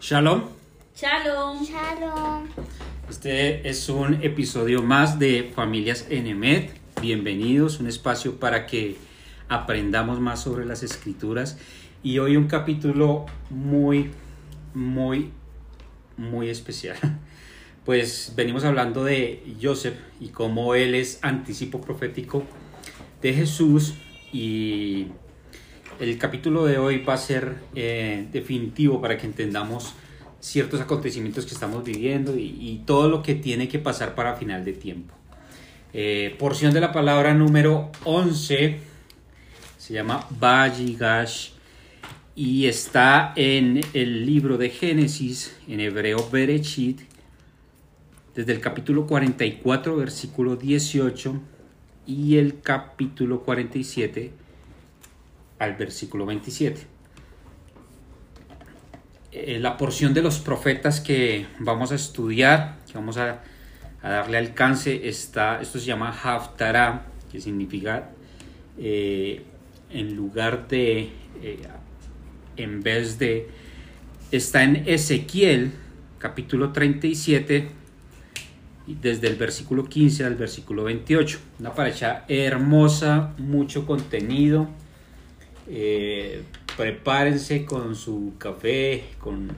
Shalom. Shalom. Shalom. Este es un episodio más de Familias Enemet. Bienvenidos, un espacio para que aprendamos más sobre las escrituras. Y hoy un capítulo muy, muy, muy especial. Pues venimos hablando de Joseph y cómo él es anticipo profético de Jesús y el capítulo de hoy va a ser eh, definitivo para que entendamos ciertos acontecimientos que estamos viviendo y, y, todo lo que tiene que pasar para final de tiempo. Eh, porción de la palabra número 11 se llama Vayigash y está en el libro de Génesis, en hebreo Berechit, desde el capítulo 44, versículo 18 y el capítulo 47 al versículo 27. Eh, la porción de los profetas que vamos a estudiar, que vamos a, a darle alcance, está, esto se llama Haftarah, que significa eh, en lugar de, eh, en vez de, está en Ezequiel, capítulo 37, desde el versículo 15 al versículo 28. Una paracha hermosa, mucho contenido. Eh, prepárense con su café, con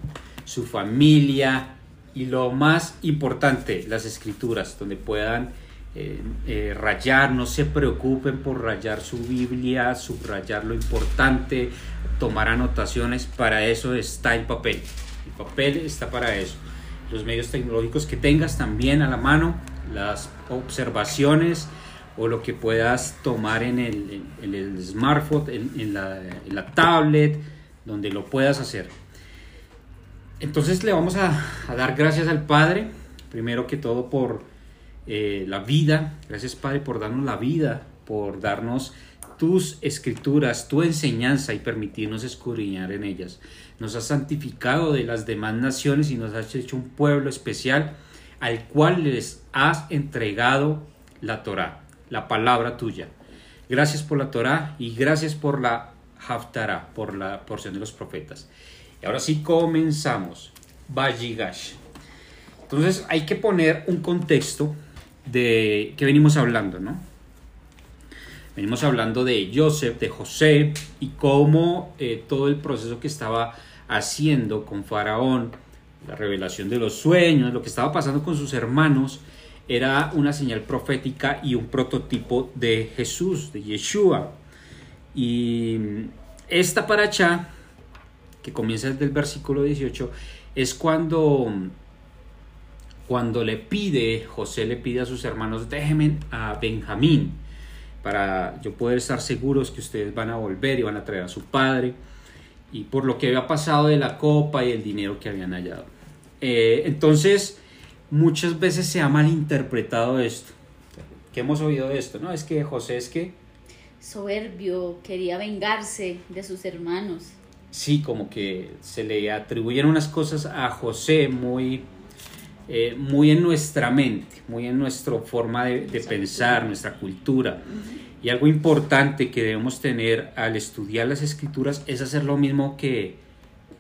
su familia y lo más importante, las escrituras, donde puedan eh, eh, rayar, no se preocupen por rayar su Biblia, subrayar lo importante, tomar anotaciones, para eso está el papel. El papel está para eso. Los medios tecnológicos que tengas también a la mano, las observaciones, o lo que puedas tomar en el, en el smartphone, en, en, la, la, tablet, donde lo puedas hacer. Entonces le vamos a, dar gracias al Padre, primero que todo por eh, la vida, gracias Padre por darnos la vida, por darnos tus escrituras, tu enseñanza y permitirnos escudriñar en ellas. Nos has santificado de las demás naciones y nos has hecho un pueblo especial al cual les has entregado la Torah la palabra tuya. Gracias por la Torah y gracias por la Haftarah, por la porción de los profetas. Y ahora sí comenzamos. Vayigash. Entonces hay que poner un contexto de que venimos hablando, ¿no? Venimos hablando de Joseph, de José y cómo eh, todo el proceso que estaba haciendo con Faraón, la revelación de los sueños, lo que estaba pasando con sus hermanos, era una señal profética y un prototipo de Jesús, de Yeshua. Y esta paracha, que comienza desde el versículo 18, es cuando, cuando le pide, José le pide a sus hermanos, déjenme a Benjamín, para yo poder estar seguros que ustedes van a volver y van a traer a su padre, y por lo que había pasado de la copa y el dinero que habían hallado. Eh, entonces, muchas veces se ha malinterpretado esto. ¿Qué hemos oído de esto? No, es que José es que... Soberbio, quería vengarse de sus hermanos. Sí, como que se le atribuyen unas cosas a José muy, eh, muy en nuestra mente, muy en nuestra forma de, de pensar, nuestra cultura. Y algo importante que debemos tener al estudiar las escrituras es hacer lo mismo que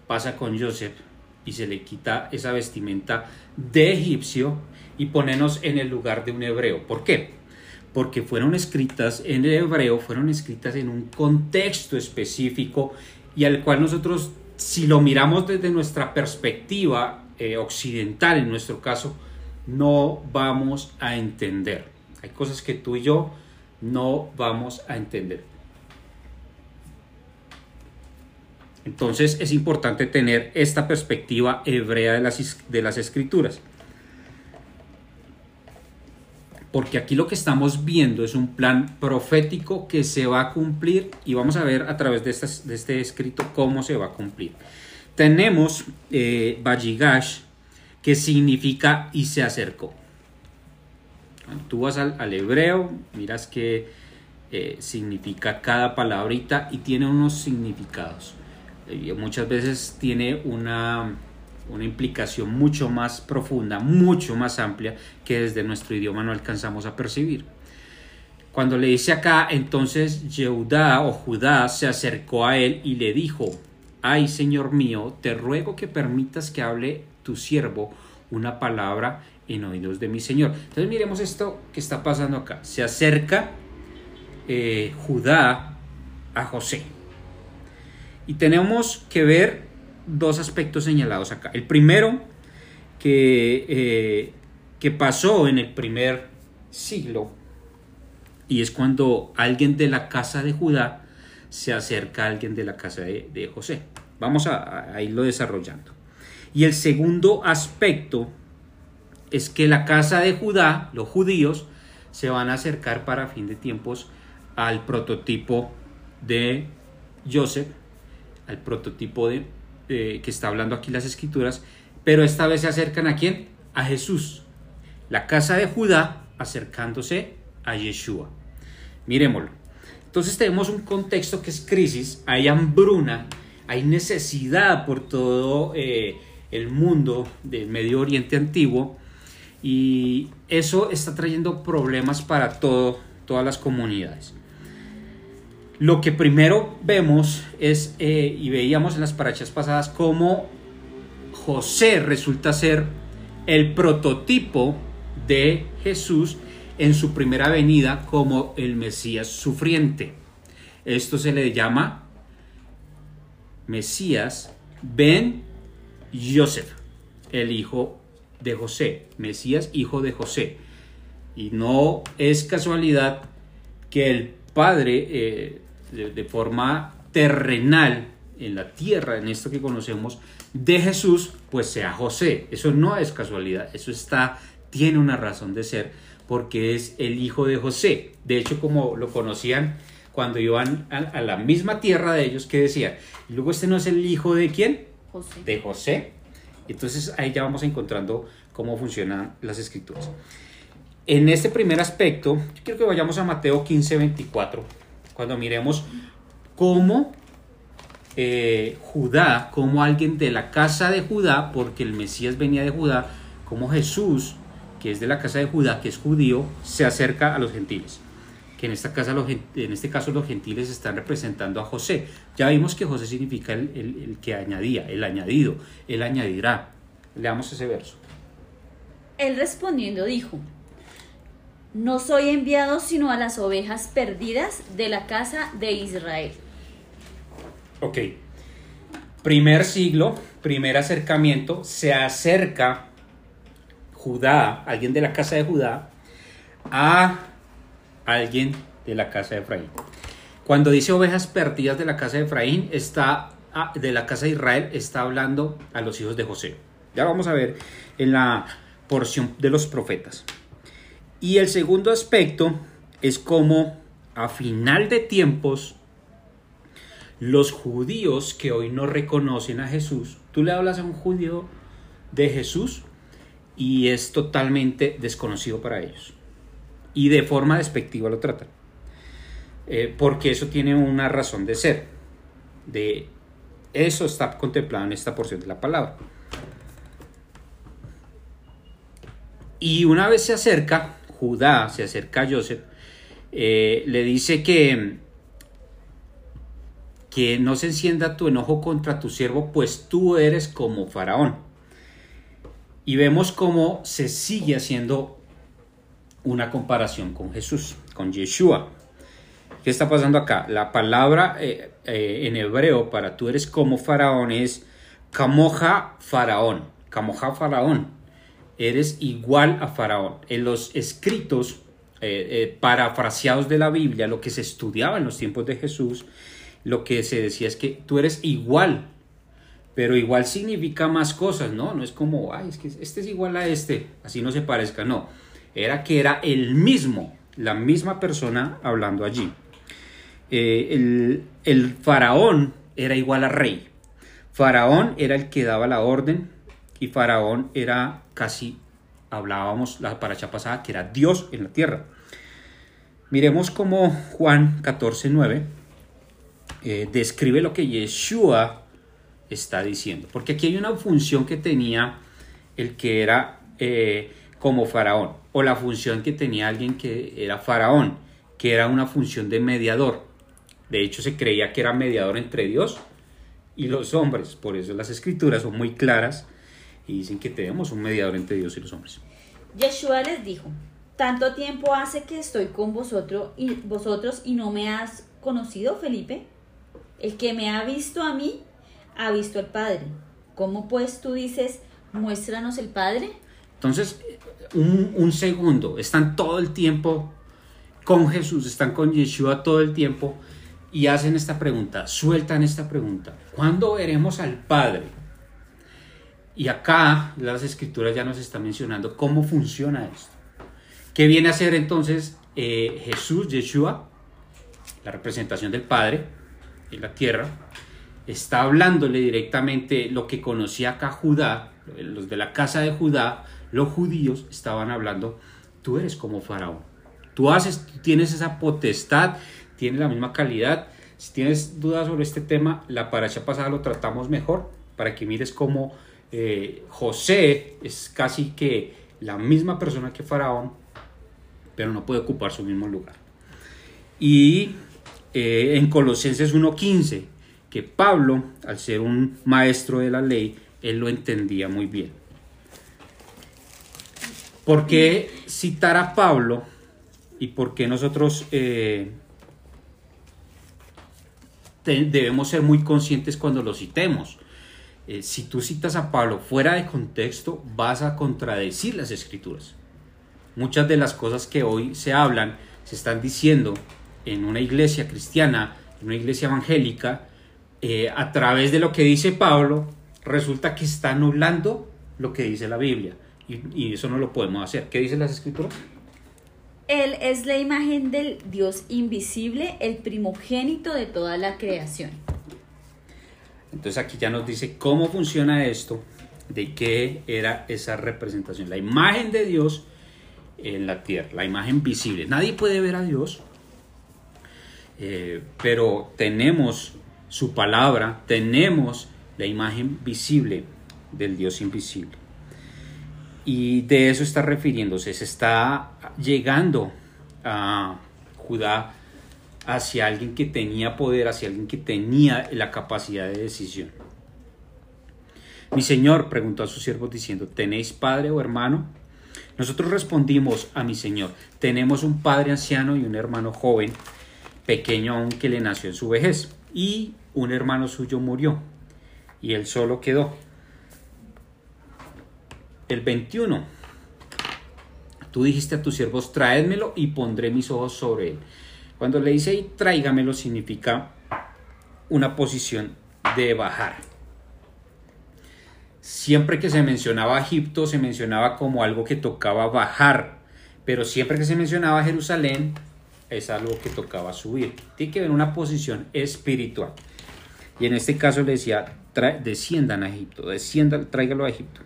pasa con Joseph y se le quita esa vestimenta de egipcio y ponernos en el lugar de un hebreo. ¿Por qué? Porque fueron escritas en el hebreo, fueron escritas en un contexto específico y al cual nosotros, si lo miramos desde nuestra perspectiva eh, occidental, en nuestro caso, no vamos a entender. Hay cosas que tú y yo no vamos a entender. Entonces es importante tener esta perspectiva hebrea de las, de las escrituras. Porque aquí lo que estamos viendo es un plan profético que se va a cumplir y vamos a ver a través de, este escrito cómo se va a cumplir. Tenemos eh, Bajigash, que significa y se acercó. Tú vas al, al hebreo, miras que eh, significa cada palabrita y tiene unos significados muchas veces tiene una, una implicación mucho más profunda, mucho más amplia que desde nuestro idioma no alcanzamos a percibir. Cuando le dice acá, entonces Yehudá o Judá se acercó a él y le dijo, ay Señor mío, te ruego que permitas que hable tu siervo una palabra en oídos de mi Señor. Entonces miremos esto que está pasando acá. Se acerca eh, Judá a José. Y tenemos que ver dos aspectos señalados acá. El primero, que, eh, que pasó en el primer siglo, y es cuando alguien de la casa de Judá se acerca a alguien de la casa de, José. Vamos a, a irlo desarrollando. Y el segundo aspecto es que la casa de Judá, los judíos, se van a acercar para fin de tiempos al prototipo de Joseph, al prototipo de que está hablando aquí las escrituras, pero esta vez se acercan a quién? A Jesús. La casa de Judá acercándose a Yeshua. Miremoslo. Entonces tenemos un contexto que es crisis, hay hambruna, hay necesidad por todo eh, el mundo del Medio Oriente antiguo y eso está trayendo problemas para todo, todas las comunidades. Lo que primero vemos es, eh, y veíamos en las parachas pasadas, cómo José resulta ser el prototipo de Jesús en su primera venida como el Mesías sufriente. Esto se le llama Mesías Ben Joseph, el hijo de José, Mesías hijo de José. Y no es casualidad que el padre eh, de, forma terrenal en la tierra, en esto que conocemos, de Jesús, pues sea José. Eso no es casualidad, eso está, tiene una razón de ser, porque es el hijo de José. De hecho, como lo conocían cuando iban a, la misma tierra de ellos, que decían, y luego este no es el hijo de quién? José. De José. Entonces ahí ya vamos encontrando cómo funcionan las escrituras. En este primer aspecto, yo quiero que vayamos a Mateo 15, 24 cuando miremos cómo eh, Judá, como alguien de la casa de Judá, porque el Mesías venía de Judá, como Jesús, que es de la casa de Judá, que es judío, se acerca a los gentiles. Que en, esta casa, en este caso los gentiles están representando a José. Ya vimos que José significa el, el que añadía, el añadido, él añadirá. Leamos ese verso. Él respondiendo dijo, no soy enviado sino a las ovejas perdidas de la casa de Israel. Ok. Primer siglo, primer acercamiento, se acerca Judá, alguien de la casa de Judá, a alguien de la casa de Efraín. Cuando dice ovejas perdidas de la casa de Efraín, está de la casa de Israel, está hablando a los hijos de José. Ya vamos a ver en la porción de los profetas. Y el segundo aspecto es cómo a final de tiempos los judíos que hoy no reconocen a Jesús, tú le hablas a un judío de Jesús y es totalmente desconocido para ellos. Y de forma despectiva lo tratan. Eh, porque eso tiene una razón de ser. De eso está contemplado en esta porción de la palabra. Y una vez se acerca, Judá se acerca a Joseph, eh, le dice que, que no se encienda tu enojo contra tu siervo, pues tú eres como faraón. Y vemos cómo se sigue haciendo una comparación con Jesús, con Yeshua. ¿Qué está pasando acá? La palabra eh, eh, en hebreo para tú eres como faraón es camoja faraón, camoja faraón eres igual a Faraón. En los escritos eh, eh, parafraseados de la Biblia, lo que se estudiaba en los tiempos de Jesús, lo que se decía es que tú eres igual, pero igual significa más cosas, ¿no? No es como, ay, es que este es igual a este, así no se parezca, no. Era que era el mismo, la misma persona hablando allí. Eh, el, el faraón era igual a rey. Faraón era el que daba la orden, y Faraón era casi, hablábamos la paracha pasada, que era Dios en la tierra. Miremos cómo Juan 14, 9 eh, describe lo que Yeshua está diciendo, porque aquí hay una función que tenía el que era eh, como faraón, o la función que tenía alguien que era faraón, que era una función de mediador. De hecho, se creía que era mediador entre Dios y los hombres. Por eso las escrituras son muy claras y dicen que tenemos un mediador entre Dios y los hombres. Yeshua les dijo, tanto tiempo hace que estoy con vosotros y, vosotros y no me has conocido, Felipe. El que me ha visto a mí, ha visto al Padre. ¿Cómo pues tú dices, muéstranos el Padre? Entonces, un, un segundo, están todo el tiempo con Jesús, están con Yeshua todo el tiempo y hacen esta pregunta, sueltan esta pregunta, ¿cuándo veremos al Padre? Y acá las escrituras ya nos están mencionando cómo funciona esto. ¿Qué viene a ser entonces eh, Jesús, Yeshua, la representación del Padre en la tierra? Está hablándole directamente lo que conocía acá Judá, los de la casa de Judá, los judíos estaban hablando, tú eres como Faraón. Tú haces, tú tienes esa potestad, tienes la misma calidad. Si tienes dudas sobre este tema, la paracha pasada lo tratamos mejor para que mires cómo eh, José es casi que la misma persona que Faraón, pero no puede ocupar su mismo lugar. Y eh, en Colosenses 1.15, que Pablo, al ser un maestro de la ley, él lo entendía muy bien. ¿Por qué citar a Pablo y por qué nosotros eh, debemos ser muy conscientes cuando lo citemos? Eh, si tú citas a Pablo fuera de contexto, vas a contradecir las escrituras. Muchas de las cosas que hoy se hablan se están diciendo en una iglesia cristiana, en una iglesia evangélica, eh, a través de lo que dice Pablo, resulta que está anulando lo que dice la Biblia. Y, y eso no lo podemos hacer. ¿Qué dicen las escrituras? Él es la imagen del Dios invisible, el primogénito de toda la creación. Entonces aquí ya nos dice cómo funciona esto, de qué era esa representación. La imagen de Dios en la tierra, la imagen visible. Nadie puede ver a Dios, eh, pero tenemos su palabra, tenemos la imagen visible del Dios invisible. Y de eso está refiriéndose, se está llegando a Judá hacia alguien que tenía poder, hacia alguien que tenía la capacidad de decisión. Mi señor preguntó a sus siervos diciendo, ¿tenéis padre o hermano? Nosotros respondimos a mi señor, tenemos un padre anciano y un hermano joven, pequeño aún que le nació en su vejez, y un hermano suyo murió, y él solo quedó. El 21. Tú dijiste a tus siervos, traédmelo y pondré mis ojos sobre él. Cuando le dice ahí tráigamelo significa una posición de bajar. Siempre que se mencionaba Egipto se mencionaba como algo que tocaba bajar, pero siempre que se mencionaba Jerusalén es algo que tocaba subir. Tiene que ver una posición espiritual. Y en este caso le decía, desciendan a Egipto, desciendan, tráigalo a Egipto.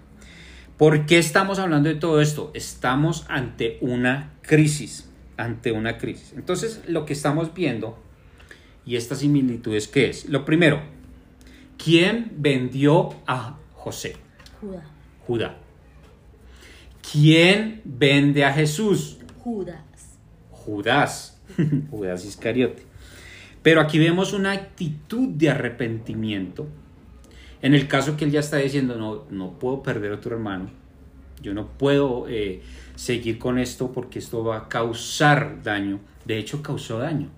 ¿Por qué estamos hablando de todo esto? Estamos ante una crisis ante una crisis. Entonces, lo que estamos viendo y esta similitud es qué es. Lo primero, ¿quién vendió a José? Judá. Judá. ¿Quién vende a Jesús? Judas. Judas. Judas Iscariote. Pero aquí vemos una actitud de arrepentimiento. En el caso que él ya está diciendo, no, no puedo perder a otro hermano. Yo no puedo eh, seguir con esto porque esto va a causar daño. De hecho, causó daño.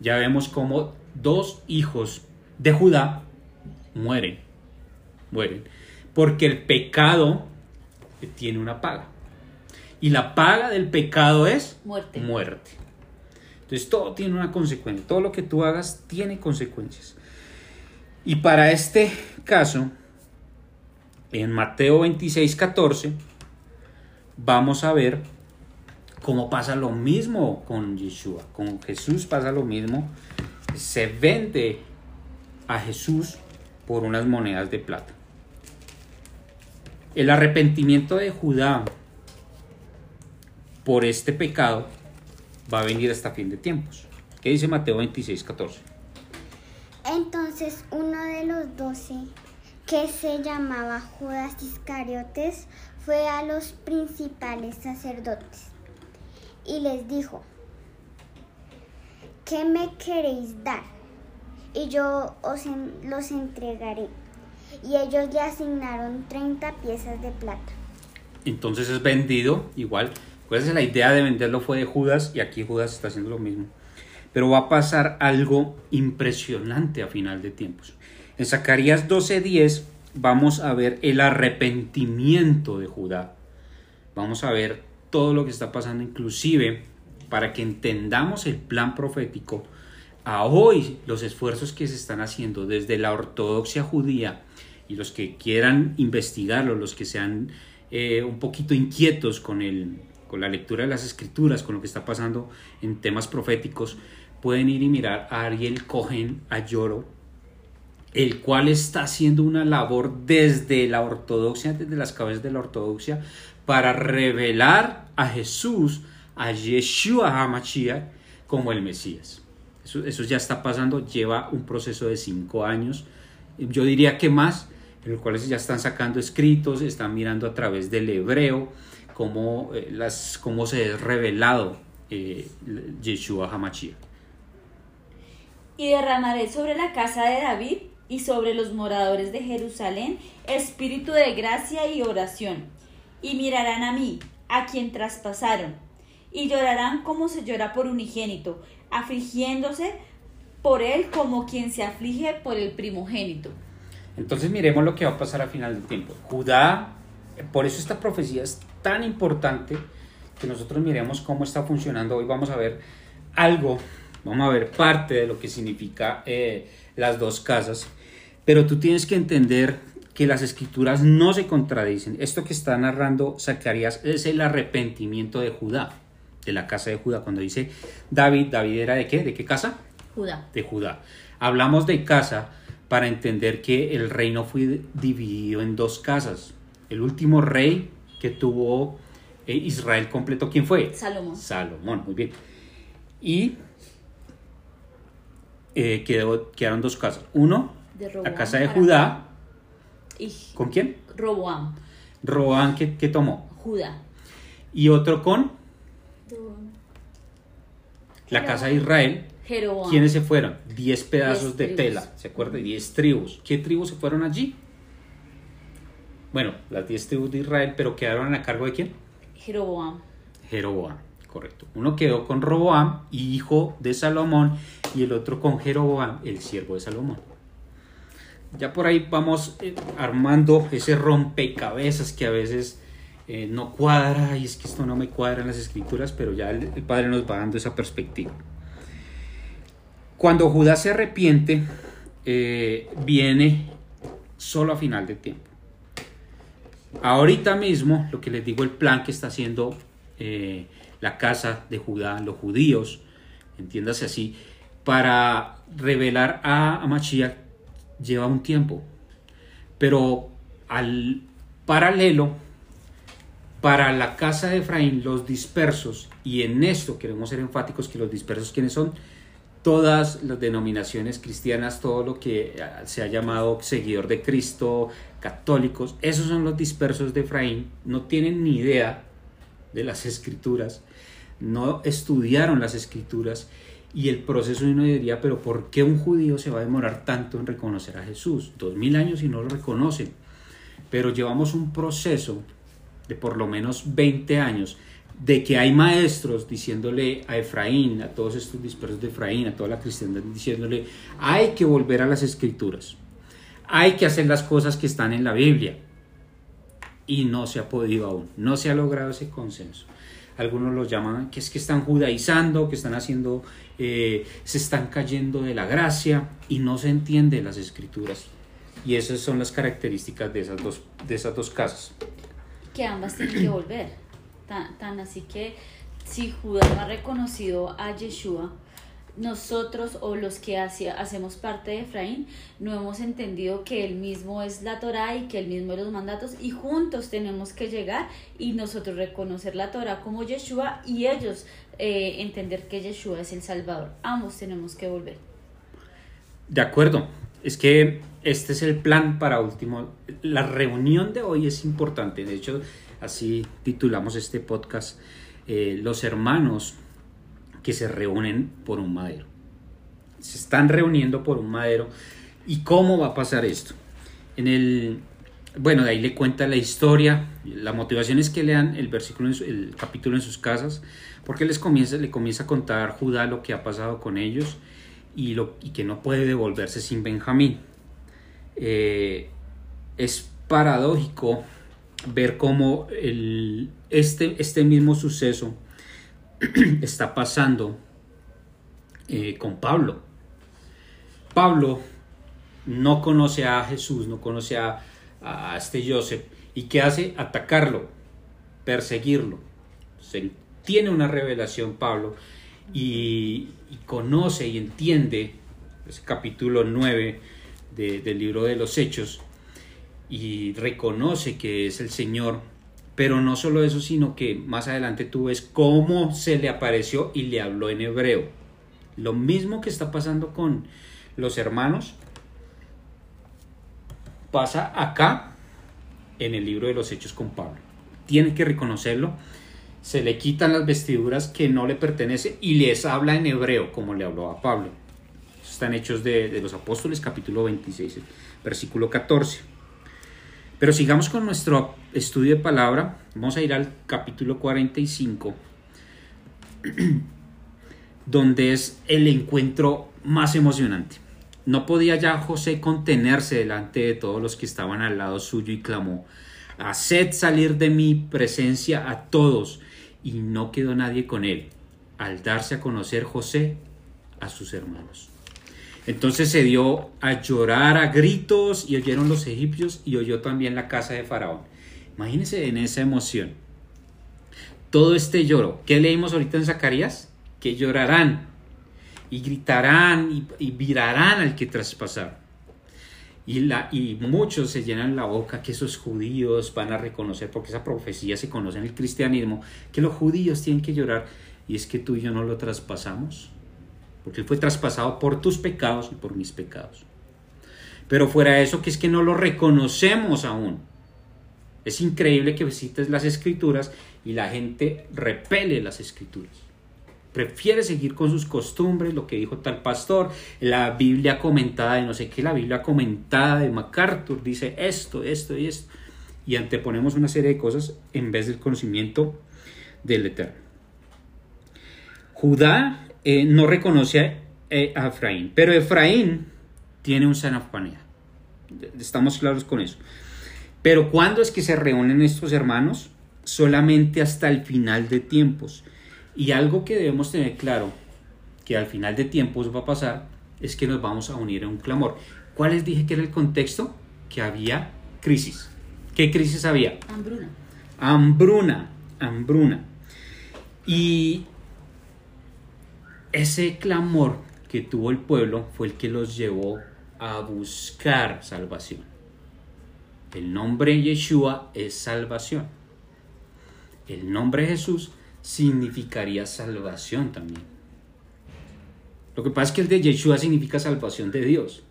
Ya vemos como dos hijos de Judá mueren. Mueren. Porque el pecado tiene una paga. Y la paga del pecado es muerte. muerte. Entonces todo tiene una consecuencia. Todo lo que tú hagas tiene consecuencias. Y para este caso, en Mateo 26, 14, vamos a ver cómo pasa lo mismo con Yeshua. Con Jesús pasa lo mismo. Se vende a Jesús por unas monedas de plata. El arrepentimiento de Judá por este pecado va a venir hasta fin de tiempos. ¿Qué dice Mateo 26, 14? Entonces uno de los doce, que se llamaba Judas Iscariotes, fue a los principales sacerdotes y les dijo, ¿qué me queréis dar? y yo os los entregaré. Y ellos le asignaron 30 piezas de plata. Entonces es vendido igual. Pues la idea de venderlo fue de Judas y aquí Judas está haciendo lo mismo. Pero va a pasar algo impresionante a final de tiempos. En Zacarías 12:10 vamos a ver el arrepentimiento de Judá. Vamos a ver todo lo que está pasando, inclusive para que entendamos el plan profético. A hoy los esfuerzos que se están haciendo desde la ortodoxia judía y los que quieran investigarlo, los que sean eh, un poquito inquietos con, el, con la lectura de las escrituras, con lo que está pasando en temas proféticos, pueden ir y mirar a Ariel Cohen Ayoro, el cual está haciendo una labor desde la ortodoxia, desde las cabezas de la ortodoxia, para revelar a Jesús, a Yeshua HaMashiach, como el Mesías. Eso, eso, ya está pasando, lleva un proceso de cinco años, yo diría que más, en el cual ya están sacando escritos, están mirando a través del hebreo cómo, eh, las, cómo se ha revelado eh, Yeshua HaMashiach. Y derramaré sobre la casa de David y sobre los moradores de Jerusalén espíritu de gracia y oración. Y mirarán a mí, a quien traspasaron, y llorarán como se llora por unigénito, afligiéndose por él como quien se aflige por el primogénito. Entonces miremos lo que va a pasar al final del tiempo. Judá, por eso esta profecía es tan importante que nosotros miremos cómo está funcionando. Hoy vamos a ver algo, vamos a ver parte de lo que significa eh, las dos casas, pero tú tienes que entender que las escrituras no se contradicen. Esto que está narrando Zacarías es el arrepentimiento de Judá, de la casa de Judá. Cuando dice David, David era de qué? ¿De qué casa? Judá. De Judá. Hablamos de casa para entender que el reino fue dividido en dos casas. El último rey que tuvo eh, Israel completo, ¿quién fue? Salomón. Salomón, muy bien. Y eh, quedó, quedaron dos casas. Uno, De la Roboam casa de Judá. Y ¿Con quién? Roboam. Roán, que, que tomó. Judá. Y otro con la casa de Israel. Jeroboam. ¿Quiénes se fueron? Diez pedazos Diez de tribus. tela, ¿se acuerdan? Diez tribus. ¿Qué tribus se fueron allí? Bueno, las diez tribus de Israel, pero quedaron a cargo de quién? Jeroboam. Jeroboam, correcto. Uno quedó con Roboam, hijo de Salomón, y el otro con Jeroboam, el siervo de Salomón. Ya por ahí vamos eh, armando ese rompecabezas que a veces eh, no cuadra, y es que esto no me cuadra en las escrituras, pero ya el, Padre nos va dando esa perspectiva. Cuando Judá se arrepiente, eh, viene solo a final de tiempo. Ahorita mismo, lo que les digo, el plan que está haciendo la casa de Judá, los judíos, entiéndase así, para revelar a, a lleva un tiempo. Pero al paralelo, para la casa de Efraín, los dispersos, y en esto queremos ser enfáticos que los dispersos, ¿quiénes son? Todas las denominaciones cristianas, todo lo que eh, se ha llamado seguidor de Cristo, católicos, esos son los dispersos de Efraín, no tienen ni idea de las escrituras, no estudiaron las escrituras y el proceso uno diría, pero ¿por qué un judío se va a demorar tanto en reconocer a Jesús? Dos mil años y no lo reconocen. Pero llevamos un proceso de por lo menos 20 años de que hay maestros diciéndole a Efraín, a todos estos dispersos de Efraín, a toda la cristiandad, diciéndole, hay que volver a las escrituras, hay que hacer las cosas que están en la Biblia. Y no se ha podido aún, no se ha logrado ese consenso. Algunos lo llaman que es que están judaizando, que están haciendo, eh, se están cayendo de la gracia y no se entiende las escrituras. Y esas son las características de esas dos, de esas dos casas. que ambas tienen que volver. Tan, tan así que si Judá no ha reconocido a Yeshua, nosotros o los que hacia- hacemos parte de Efraín no hemos entendido que él mismo es la Torah y que él mismo es los mandatos y juntos tenemos que llegar y nosotros reconocer la Torah como Yeshua y ellos eh, entender que Yeshua es el Salvador. Ambos tenemos que volver. De acuerdo, es que este es el plan para último. La reunión de hoy es importante, de hecho así titulamos este podcast, eh, los hermanos que se reúnen por un madero. se están reuniendo por un madero. ¿Y cómo va a pasar esto? En el, bueno, de ahí le cuenta la historia. La motivación es que lean el versículo, el capítulo en sus casas, porque les comienza, le comienza a contar Judá lo que ha pasado con ellos y, lo, y que no puede devolverse sin Benjamín. Eh, es paradójico ver cómo el, este, este mismo suceso está pasando eh, con Pablo. Pablo no conoce a Jesús, no conoce a, a este Joseph. ¿Y qué hace? Atacarlo, perseguirlo. Se, tiene una revelación Pablo y, conoce y entiende ese capítulo 9 del libro de los Hechos y reconoce que es el Señor. Pero no solo eso, sino que más adelante tú ves cómo se le apareció y le habló en hebreo. Lo mismo que está pasando con los hermanos, pasa acá en el libro de los Hechos con Pablo. Tiene que reconocerlo. Se le quitan las vestiduras que no le pertenecen y les habla en hebreo, como le habló a Pablo. Están hechos de, de los apóstoles, capítulo 26, versículo 14. Pero sigamos con nuestro estudio de palabra. Vamos a ir al capítulo 45, donde es el encuentro más emocionante. No podía ya José contenerse delante de todos los que estaban al lado suyo y clamó, Haced salir de mi presencia a todos. Y no quedó nadie con él, al darse a conocer José a sus hermanos. Entonces se dio a llorar a gritos y oyeron los egipcios y oyó también la casa de Faraón. Imagínense en esa emoción. Todo este lloro. ¿Qué leímos ahorita en Zacarías? Que llorarán y gritarán y, virarán al que traspasar. Y, la, y muchos se llenan la boca que esos judíos van a reconocer, porque esa profecía se conoce en el cristianismo, que los judíos tienen que llorar. Y es que tú y yo no lo traspasamos porque Él fue traspasado por tus pecados y por mis pecados. Pero fuera de eso, que es que no lo reconocemos aún. Es increíble que visites las escrituras y la gente repele las escrituras. Prefiere seguir con sus costumbres, lo que dijo tal pastor, la Biblia comentada de no sé qué, la Biblia comentada de MacArthur dice esto, esto y esto. Y anteponemos una serie de cosas en vez del conocimiento del Eterno. Judá eh, no reconoce eh, a, Efraín, pero Efraín tiene un Sanafanea. Estamos claros con eso. Pero ¿cuándo es que se reúnen estos hermanos? Solamente hasta el final de tiempos. Y algo que debemos tener claro, que al final de tiempos va a pasar, es que nos vamos a unir en un clamor. ¿Cuál les dije que era el contexto? Que había crisis. ¿Qué crisis había? Hambruna. Hambruna, hambruna. Y ese clamor que tuvo el pueblo fue el que los llevó a buscar salvación. El nombre Yeshua es salvación. El nombre Jesús significaría salvación también. Lo que pasa es que el de Yeshua significa salvación de Dios.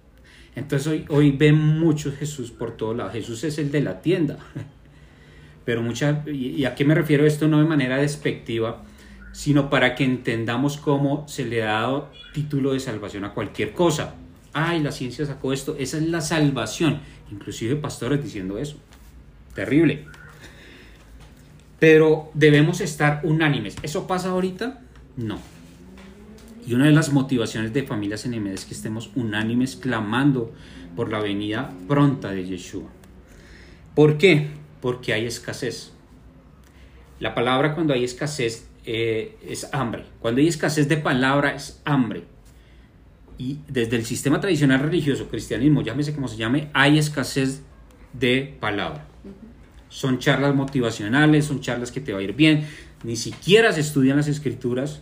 Entonces hoy, hoy ven muchos Jesús por todos lados. Jesús es el de la tienda. Pero mucha, y a qué me refiero esto no de manera despectiva, sino para que entendamos cómo se le ha dado título de salvación a cualquier cosa. Ay, la ciencia sacó esto, esa es la salvación. Inclusive pastores diciendo eso. Terrible. Pero debemos estar unánimes. ¿Eso pasa ahorita? No. Y una de las motivaciones de familias NM es que estemos unánimes clamando por la venida pronta de Yeshua. ¿Por qué? Porque hay escasez. La palabra cuando hay escasez eh, es hambre. Cuando hay escasez de palabra es hambre. Y desde el sistema tradicional religioso, cristianismo, llámese como se llame, hay escasez de palabra. Son charlas motivacionales, son charlas que te va a ir bien. Ni siquiera se estudian las escrituras,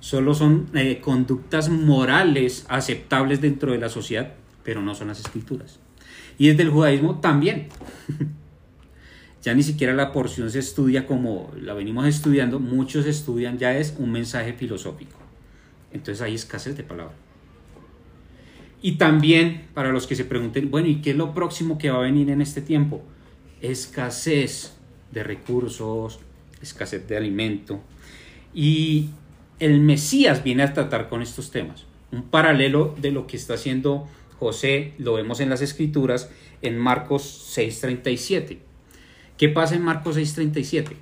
solo son eh, conductas morales aceptables dentro de la sociedad, pero no son las escrituras. Y desde el judaísmo también. ya ni siquiera la porción se estudia como la venimos estudiando, muchos estudian ya es un mensaje filosófico. Entonces hay escasez de palabra. Y también para los que se pregunten, bueno, ¿y qué es lo próximo que va a venir en este tiempo? Escasez de recursos, escasez de alimento. Y el Mesías viene a tratar con estos temas. Un paralelo de lo que está haciendo José, lo vemos en las escrituras, en Marcos 6:37. ¿Qué pasa en Marcos 6:37?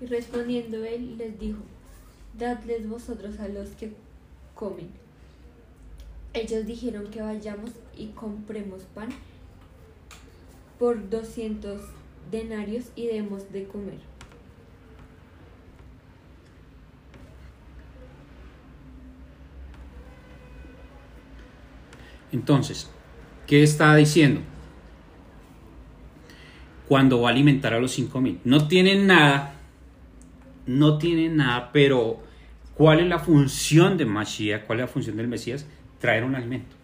Y respondiendo él les dijo, dadles vosotros a los que comen. Ellos dijeron que vayamos y compremos pan por 200 denarios y demos de comer. Entonces, ¿qué está diciendo? Cuando va a alimentar a los 5000. No tienen nada, no tienen nada, pero ¿cuál es la función de Mashiach? ¿Cuál es la función del Mesías? Traer un alimento.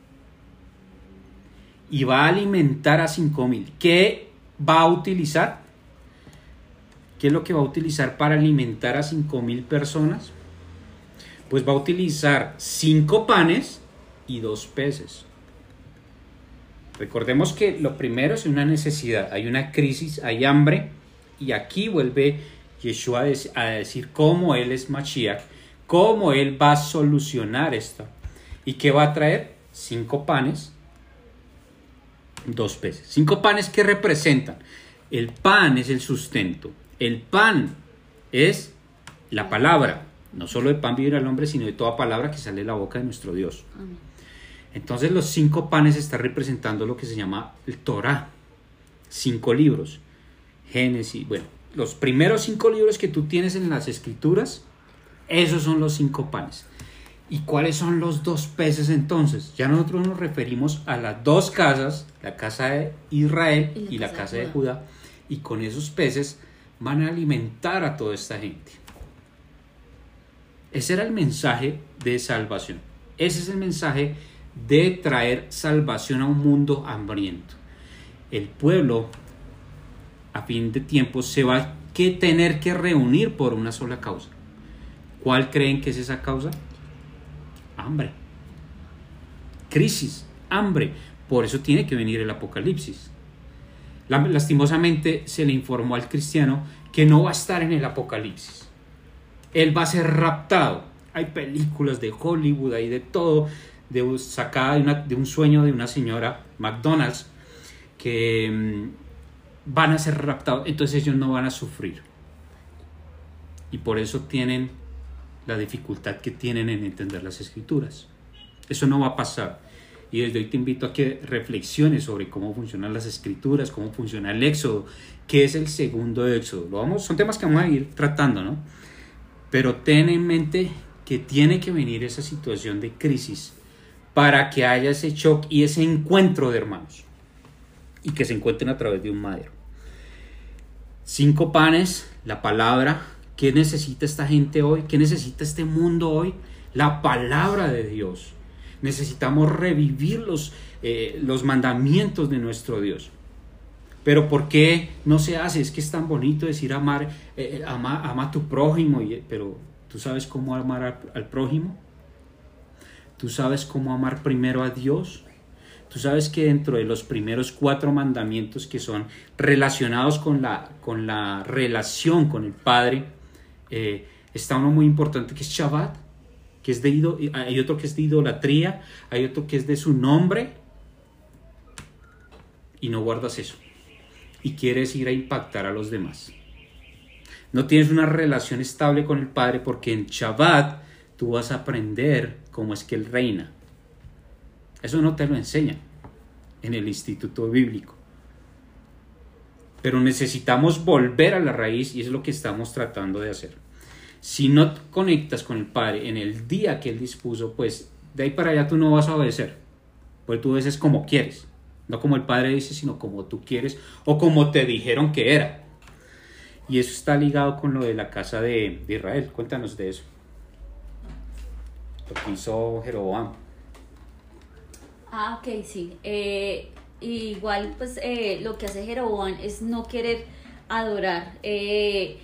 Y va a alimentar a 5000. ¿Qué va a utilizar? ¿Qué es lo que va a utilizar para alimentar a 5000 personas? Pues va a utilizar cinco panes y dos peces. Recordemos que lo primero es una necesidad, hay una crisis, hay hambre, y aquí vuelve Yeshua a decir cómo Él es Mashiach, cómo Él va a solucionar esto. ¿Y qué va a traer? Cinco panes, dos peces. Cinco panes que representan. El pan es el sustento, el pan es la palabra, no solo de pan vivir al hombre, sino de toda palabra que sale de la boca de nuestro Dios. Entonces los cinco panes están representando lo que se llama el Torah. Cinco libros. Génesis, bueno, los primeros cinco libros que tú tienes en las escrituras, esos son los cinco panes. ¿Y cuáles son los dos peces entonces? Ya nosotros nos referimos a las dos casas, la casa de Israel y la, casa, de Judá. Y con esos peces van a alimentar a toda esta gente. Ese era el mensaje de salvación. Ese es el mensaje de traer salvación a un mundo hambriento. El pueblo, a fin de tiempo, se va a tener que reunir por una sola causa. ¿Cuál creen que es esa causa? Hambre. Crisis, hambre. Por eso tiene que venir el Apocalipsis. Lastimosamente se le informó al cristiano que no va a estar en el Apocalipsis. Él va a ser raptado. Hay películas de Hollywood, hay de todo de, sacada de, un sueño de una señora McDonald's que mm, van a ser raptados, entonces ellos no van a sufrir. Y por eso tienen la dificultad que tienen en entender las escrituras. Eso no va a pasar. Y desde hoy te invito a que reflexiones sobre cómo funcionan las escrituras, cómo funciona el éxodo, qué es el segundo éxodo. Lo vamos, son temas que vamos a ir tratando, ¿no? Pero ten en mente que tiene que venir esa situación de crisis para que haya ese shock y ese encuentro de hermanos y que se encuentren a través de un madero. Cinco panes, la palabra. ¿Qué necesita esta gente hoy? ¿Qué necesita este mundo hoy? La palabra de Dios. Necesitamos revivir los, eh, los mandamientos de nuestro Dios. Pero ¿por qué no se hace? Es que es tan bonito decir amar, eh, eh, ama, a tu prójimo, pero ¿tú sabes cómo amar al prójimo? Tú sabes cómo amar primero a Dios. Tú sabes que dentro de los primeros cuatro mandamientos que son relacionados con la, con la relación con el Padre, eh, está uno muy importante que es Shabbat, que es de hay otro que es de idolatría, hay otro que es de su nombre, y no guardas eso. Y quieres ir a impactar a los demás. No tienes una relación estable con el Padre porque en Shabbat tú vas a aprender cómo es que Él reina. Eso no te lo enseñan en el instituto bíblico. Pero necesitamos volver a la raíz y es lo que estamos tratando de hacer. Si no conectas con el Padre en el día que Él dispuso, pues de ahí para allá tú no vas a obedecer. Pues tú obedeces como quieres. No como el Padre dice, sino como tú quieres o como te dijeron que era. Y eso está ligado con lo de la casa de, de Israel. Cuéntanos de eso lo que hizo Jeroboam. Ah, ok, sí. Eh, igual, pues eh, lo que hace Jeroboam es no querer adorar eh,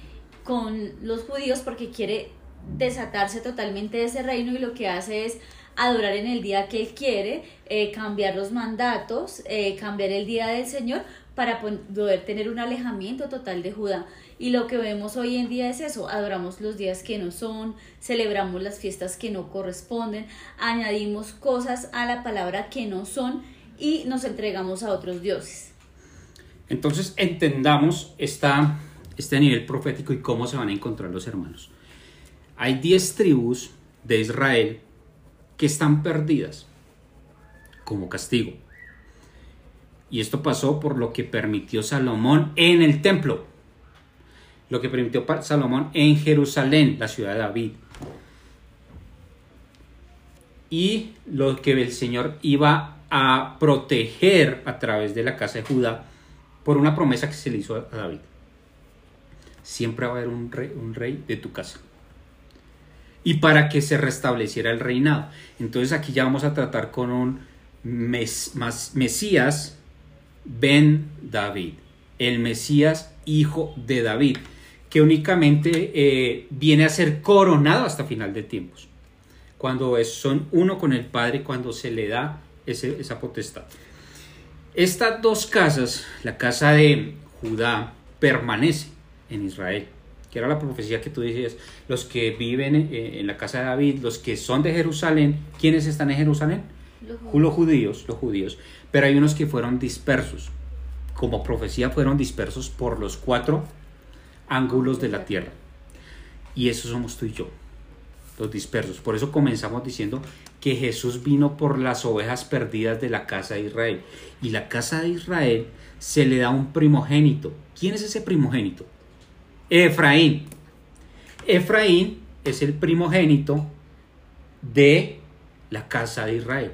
con los judíos porque quiere desatarse totalmente de ese reino y lo que hace es adorar en el día que él quiere, cambiar los mandatos, cambiar el día del Señor para poder tener un alejamiento total de Judá. Y lo que vemos hoy en día es eso, adoramos los días que no son, celebramos las fiestas que no corresponden, añadimos cosas a la palabra que no son y nos entregamos a otros dioses. Entonces entendamos esta, este nivel profético y cómo se van a encontrar los hermanos. Hay 10 tribus de Israel que están perdidas como castigo. Y esto pasó por lo que permitió Salomón en el templo. Lo que permitió Salomón en Jerusalén, la ciudad de David. Y lo que el Señor iba a proteger a través de la casa de Judá por una promesa que se le hizo a David. Siempre va a haber un rey, un rey de tu casa. Y para que se restableciera el reinado. Entonces aquí ya vamos a tratar con un Mesías Ben David, el Mesías hijo de David, que únicamente eh, viene a ser coronado hasta final de tiempos, cuando son uno con el Padre, cuando se le da esa potestad. Estas dos casas, la casa de Judá, permanece en Israel, que era la profecía que tú decías, los que viven eh, en la casa de David, los que son de Jerusalén, ¿quiénes están en Jerusalén? Los judíos, los judíos pero hay unos que fueron dispersos. Como profecía fueron dispersos por los cuatro ángulos de la tierra. Y eso somos tú y yo, los dispersos. Por eso comenzamos diciendo que Jesús vino por las ovejas perdidas de la casa de Israel. Y la casa de Israel se le da un primogénito. ¿Quién es ese primogénito? Efraín. Efraín es el primogénito de la casa de Israel.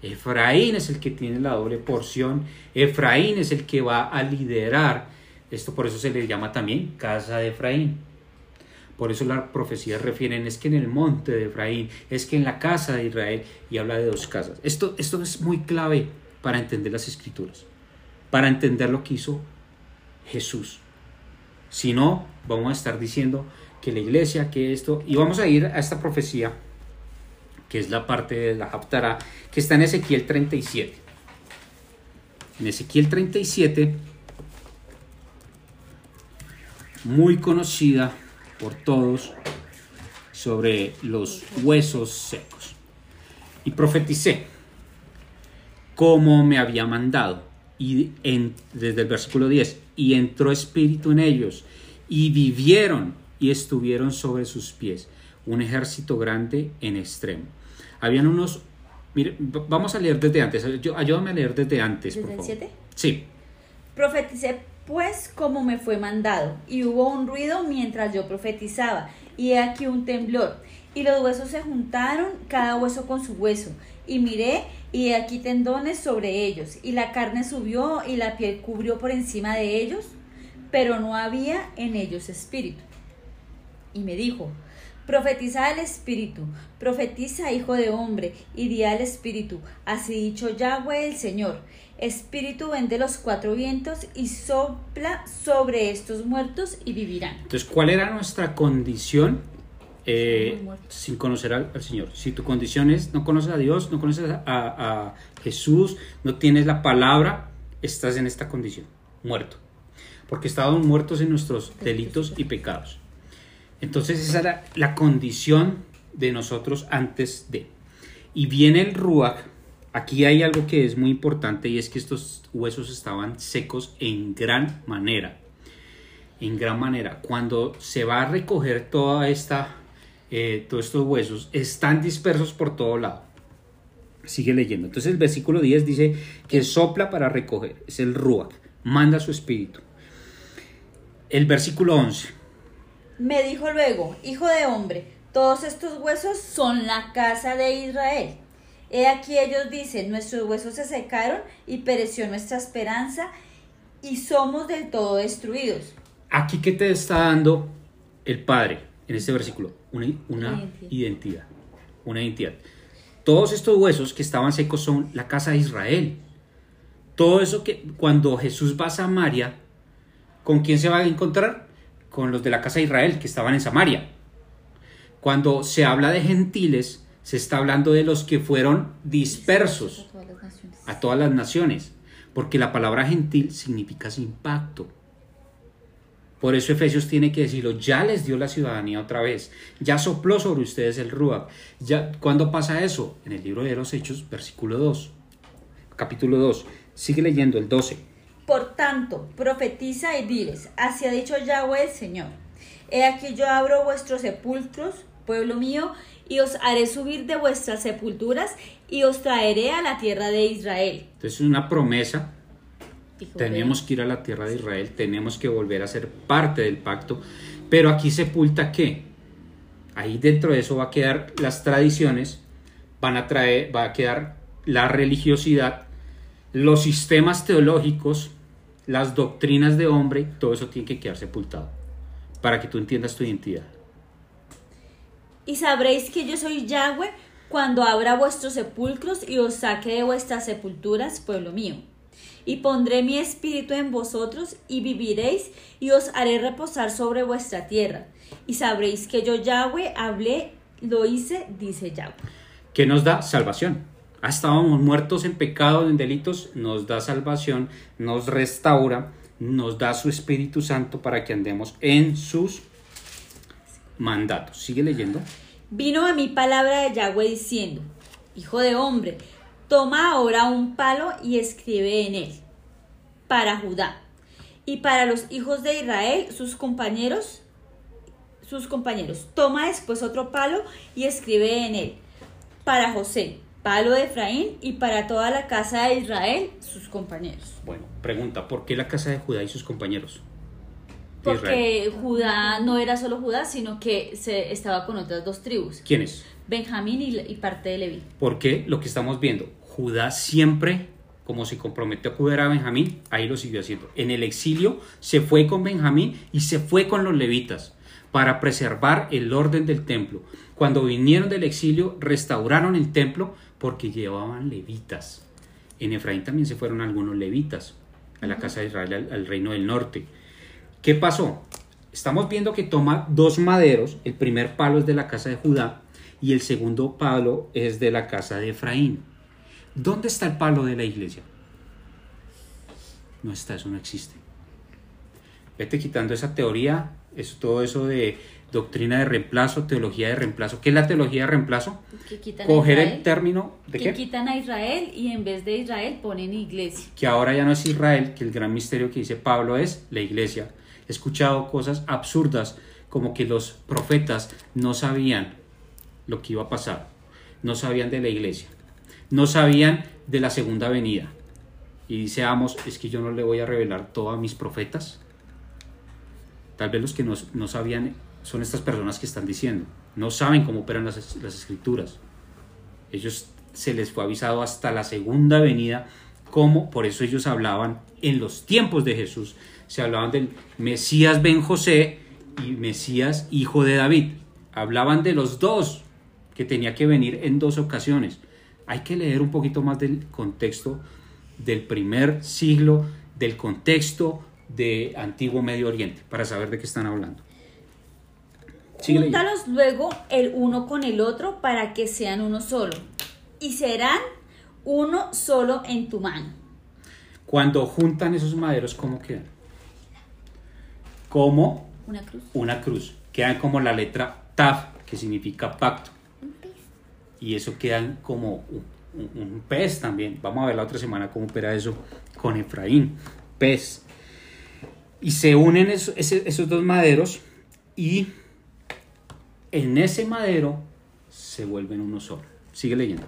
Efraín es el que tiene la doble porción. Efraín es el que va a liderar. Esto por eso se le llama también casa de Efraín. Por eso las profecías refieren es que en el monte de Efraín, es que en la casa de Israel, y habla de dos casas. Esto, esto es muy clave para entender las escrituras, para entender lo que hizo Jesús. Si no, vamos a estar diciendo que la iglesia, que esto, y vamos a ir a esta profecía que es la parte de la Haftarah, que está en Ezequiel 37. En Ezequiel 37, muy conocida por todos sobre los huesos secos. Y profeticé como me había mandado. Y en, desde el versículo 10, y entró espíritu en ellos, y vivieron y estuvieron sobre sus pies, un ejército grande en extremo habían unos... Mire, vamos a leer desde antes. ayúdame a leer desde antes, ¿Desde por el 7? Sí. Profeticé pues como me fue mandado, y hubo un ruido mientras yo profetizaba, y he aquí un temblor, y los huesos se juntaron, cada hueso con su hueso, y miré, y aquí tendones sobre ellos, y la carne subió, y la piel cubrió por encima de ellos, pero no había en ellos espíritu. Y me dijo, Profetiza al Espíritu, profetiza, hijo de hombre, y di al Espíritu, así dicho Yahweh el Señor. Espíritu vende los cuatro vientos y sopla sobre estos muertos y vivirán. Entonces, ¿cuál era nuestra condición eh, sin conocer al, Señor? Si tu condición es no conoces a Dios, no conoces a, a Jesús, no tienes la palabra, estás en esta condición, muerto. Porque estábamos muertos en nuestros delitos y pecados. Entonces esa era la condición de nosotros antes de. Y viene el Ruach. Aquí hay algo que es muy importante y es que estos huesos estaban secos en gran manera. En gran manera. Cuando se va a recoger toda esta, eh, todos estos huesos, están dispersos por todo lado. Sigue leyendo. Entonces el versículo 10 dice que sopla para recoger. Es el Ruach. Manda su espíritu. El versículo 11 me dijo luego, Hijo de hombre, todos estos huesos son la casa de Israel. He aquí ellos dicen, nuestros huesos se secaron y pereció nuestra esperanza y somos del todo destruidos. Aquí que te está dando el Padre en este versículo, una, identidad. una identidad. Todos estos huesos que estaban secos son la casa de Israel. Todo eso que cuando Jesús va a Samaria, ¿con quién se va a encontrar? con los de la casa de Israel que estaban en Samaria. Cuando se habla de gentiles, se está hablando de los que fueron dispersos a todas las naciones. porque la palabra gentil significa sin pacto. Por eso Efesios tiene que decirlo, ya les dio la ciudadanía otra vez, ya sopló sobre ustedes el Ruach. Ya, ¿Cuándo pasa eso? En el libro de los Hechos, versículo 2, capítulo 2. Sigue leyendo el 12. Por tanto, profetiza y diles, así ha dicho Yahweh el Señor. He aquí yo abro vuestros sepulcros, pueblo mío, y os haré subir de vuestras sepulturas y os traeré a la tierra de Israel. Entonces es una promesa Dijo, tenemos que ir a la tierra de Israel, tenemos que volver a ser parte del pacto, pero aquí sepulta qué? Ahí dentro de eso va a quedar las tradiciones, van a traer, va a quedar la religiosidad, los sistemas teológicos, las doctrinas de hombre, todo eso tiene que quedar sepultado para que tú entiendas tu identidad. Y sabréis que yo soy Yahweh cuando abra vuestros sepulcros y os saque de vuestras sepulturas, pueblo mío. Y pondré mi espíritu en vosotros y viviréis y os haré reposar sobre vuestra tierra. Y sabréis que yo Yahweh hablé, lo hice, dice Yahweh. que nos da salvación. Ah, estábamos muertos en pecado, en delitos, nos da salvación, nos restaura, nos da su Espíritu Santo para que andemos en sus mandatos. Sigue leyendo. Vino a mí palabra de Yahweh diciendo, Hijo de hombre, toma ahora un palo y escribe en él, para Judá, y para los hijos de Israel, sus compañeros, sus compañeros. Toma después otro palo y escribe en él, para José, palo de Efraín, y para toda la casa de Israel, sus compañeros. Bueno, pregunta, ¿por qué la casa de Judá y sus compañeros? Israel? Porque Judá no era solo Judá, sino que se estaba con otras dos tribus, ¿Quiénes? Benjamín y, y parte de Leví. Porque lo que estamos viendo, Judá siempre, como se comprometió a cuidar a Benjamín, ahí lo siguió haciendo. En el exilio se fue con Benjamín y se fue con los levitas para preservar el orden del templo. Cuando vinieron del exilio, restauraron el templo porque llevaban levitas. En Efraín también se fueron algunos levitas a la casa de Israel, al, al reino del norte. ¿Qué pasó? Estamos viendo que toma dos maderos, el primer palo es de la casa de Judá y el segundo palo es de la casa de Efraín. ¿Dónde está el palo de la iglesia? No está, eso no existe. Vete quitando esa teoría, eso, todo eso de doctrina de reemplazo, teología de reemplazo. ¿Qué es la teología de reemplazo? Que quitan a Coger Israel, el término de que qué? quitan a Israel y en vez de Israel ponen iglesia. que ahora ya no es Israel, que el gran misterio que dice Pablo es la iglesia. He escuchado cosas absurdas como que los profetas no sabían lo que iba a pasar, no sabían de la iglesia, no sabían de la segunda venida. Y dice Amos, es que yo no le voy a revelar todo a mis profetas. Tal vez los que no, no sabían son estas personas que están diciendo, no saben cómo operan las, las escrituras. Ellos se les fue avisado hasta la segunda venida, como por eso ellos hablaban en los tiempos de Jesús, se hablaban del Mesías Ben José y Mesías hijo de David. Hablaban de los dos que tenía que venir en dos ocasiones. Hay que leer un poquito más del contexto del primer siglo, del contexto de Antiguo Medio Oriente, para saber de qué están hablando. Júntalos luego el uno con el otro para que sean uno solo. Y serán uno solo en tu mano. Cuando juntan esos maderos, ¿cómo quedan? Como Una cruz. una cruz. Quedan como la letra Taf, que significa pacto. Y eso quedan como un, un- pez también. Vamos a ver la otra semana cómo opera eso con Efraín. Pez. Y se unen eso- ese- esos dos maderos y en ese madero se vuelven uno solo. Sigue leyendo.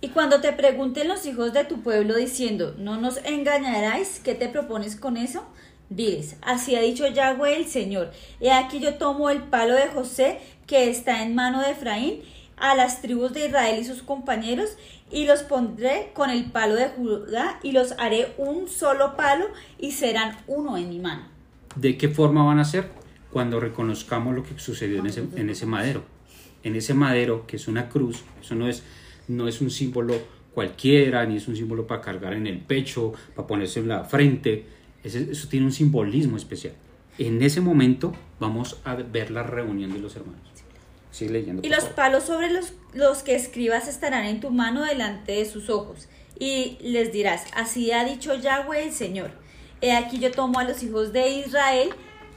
Y cuando te pregunten los hijos de tu pueblo diciendo, no nos engañaráis, ¿qué te propones con eso? Diles, así ha dicho Yahweh el Señor, he aquí yo tomo el palo de José que está en mano de Efraín, a las tribus de Israel y sus compañeros, y los pondré con el palo de Judá, y los haré un solo palo, y serán uno en mi mano. ¿De qué forma van a ser? Cuando reconozcamos lo que sucedió en ese, en ese madero. En ese madero, que es una cruz, eso no es, no es un símbolo cualquiera, ni es un símbolo para cargar en el pecho, para ponerse en la frente. Eso tiene un simbolismo especial. En ese momento vamos a ver la reunión de los hermanos. Leyendo. Y los favor. palos sobre los, los que escribas estarán en tu mano delante de sus ojos. Y les dirás, así ha dicho Yahweh el Señor. He aquí yo tomo a los hijos de Israel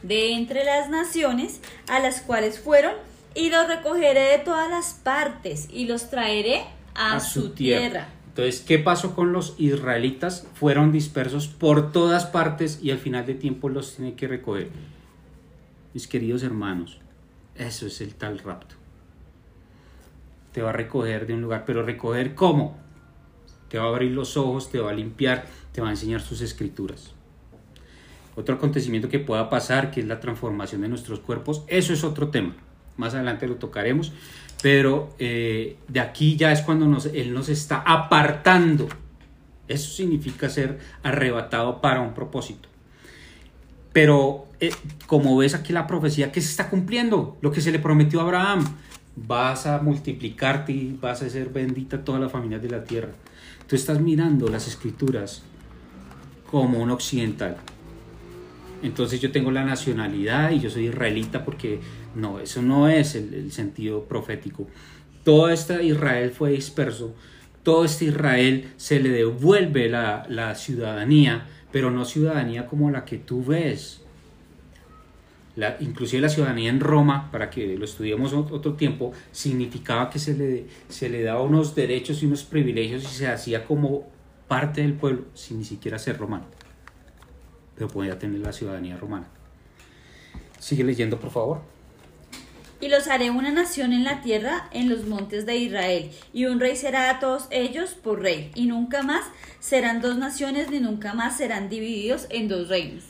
de entre las naciones a las cuales fueron y los recogeré de todas las partes y los traeré a, su tierra. Entonces, ¿qué pasó con los israelitas? Fueron dispersos por todas partes y al final de tiempo los tiene que recoger. Mis queridos hermanos, eso es el tal rapto. Te va a recoger de un lugar, pero recoger cómo? Te va a abrir los ojos, te va a limpiar, te va a enseñar sus escrituras. Otro acontecimiento que pueda pasar, que es la transformación de nuestros cuerpos, eso es otro tema. Más adelante lo tocaremos, pero eh, de aquí ya es cuando Él nos está apartando. Eso significa ser arrebatado para un propósito. Pero eh, como ves aquí la profecía que se está cumpliendo, lo que se le prometió a Abraham, vas a multiplicarte y vas a ser bendita todas las familias de la tierra. Tú estás mirando las escrituras como un occidental. Entonces yo tengo la nacionalidad y yo soy israelita porque no, eso no es el, el sentido profético. Todo este Israel fue disperso, todo este Israel se le devuelve la, la ciudadanía, pero no ciudadanía como la que tú ves. La, inclusive la ciudadanía en Roma, para que lo estudiemos ot- otro tiempo, significaba que se le, se le daba unos derechos y unos privilegios y se hacía como parte del pueblo sin ni siquiera ser romano. Pero podía tener la ciudadanía romana. Sigue leyendo, por favor. Y los haré una nación en la tierra, en los montes de Israel, y un rey será a todos ellos por rey, y nunca más serán dos naciones, ni nunca más serán divididos en dos reinos.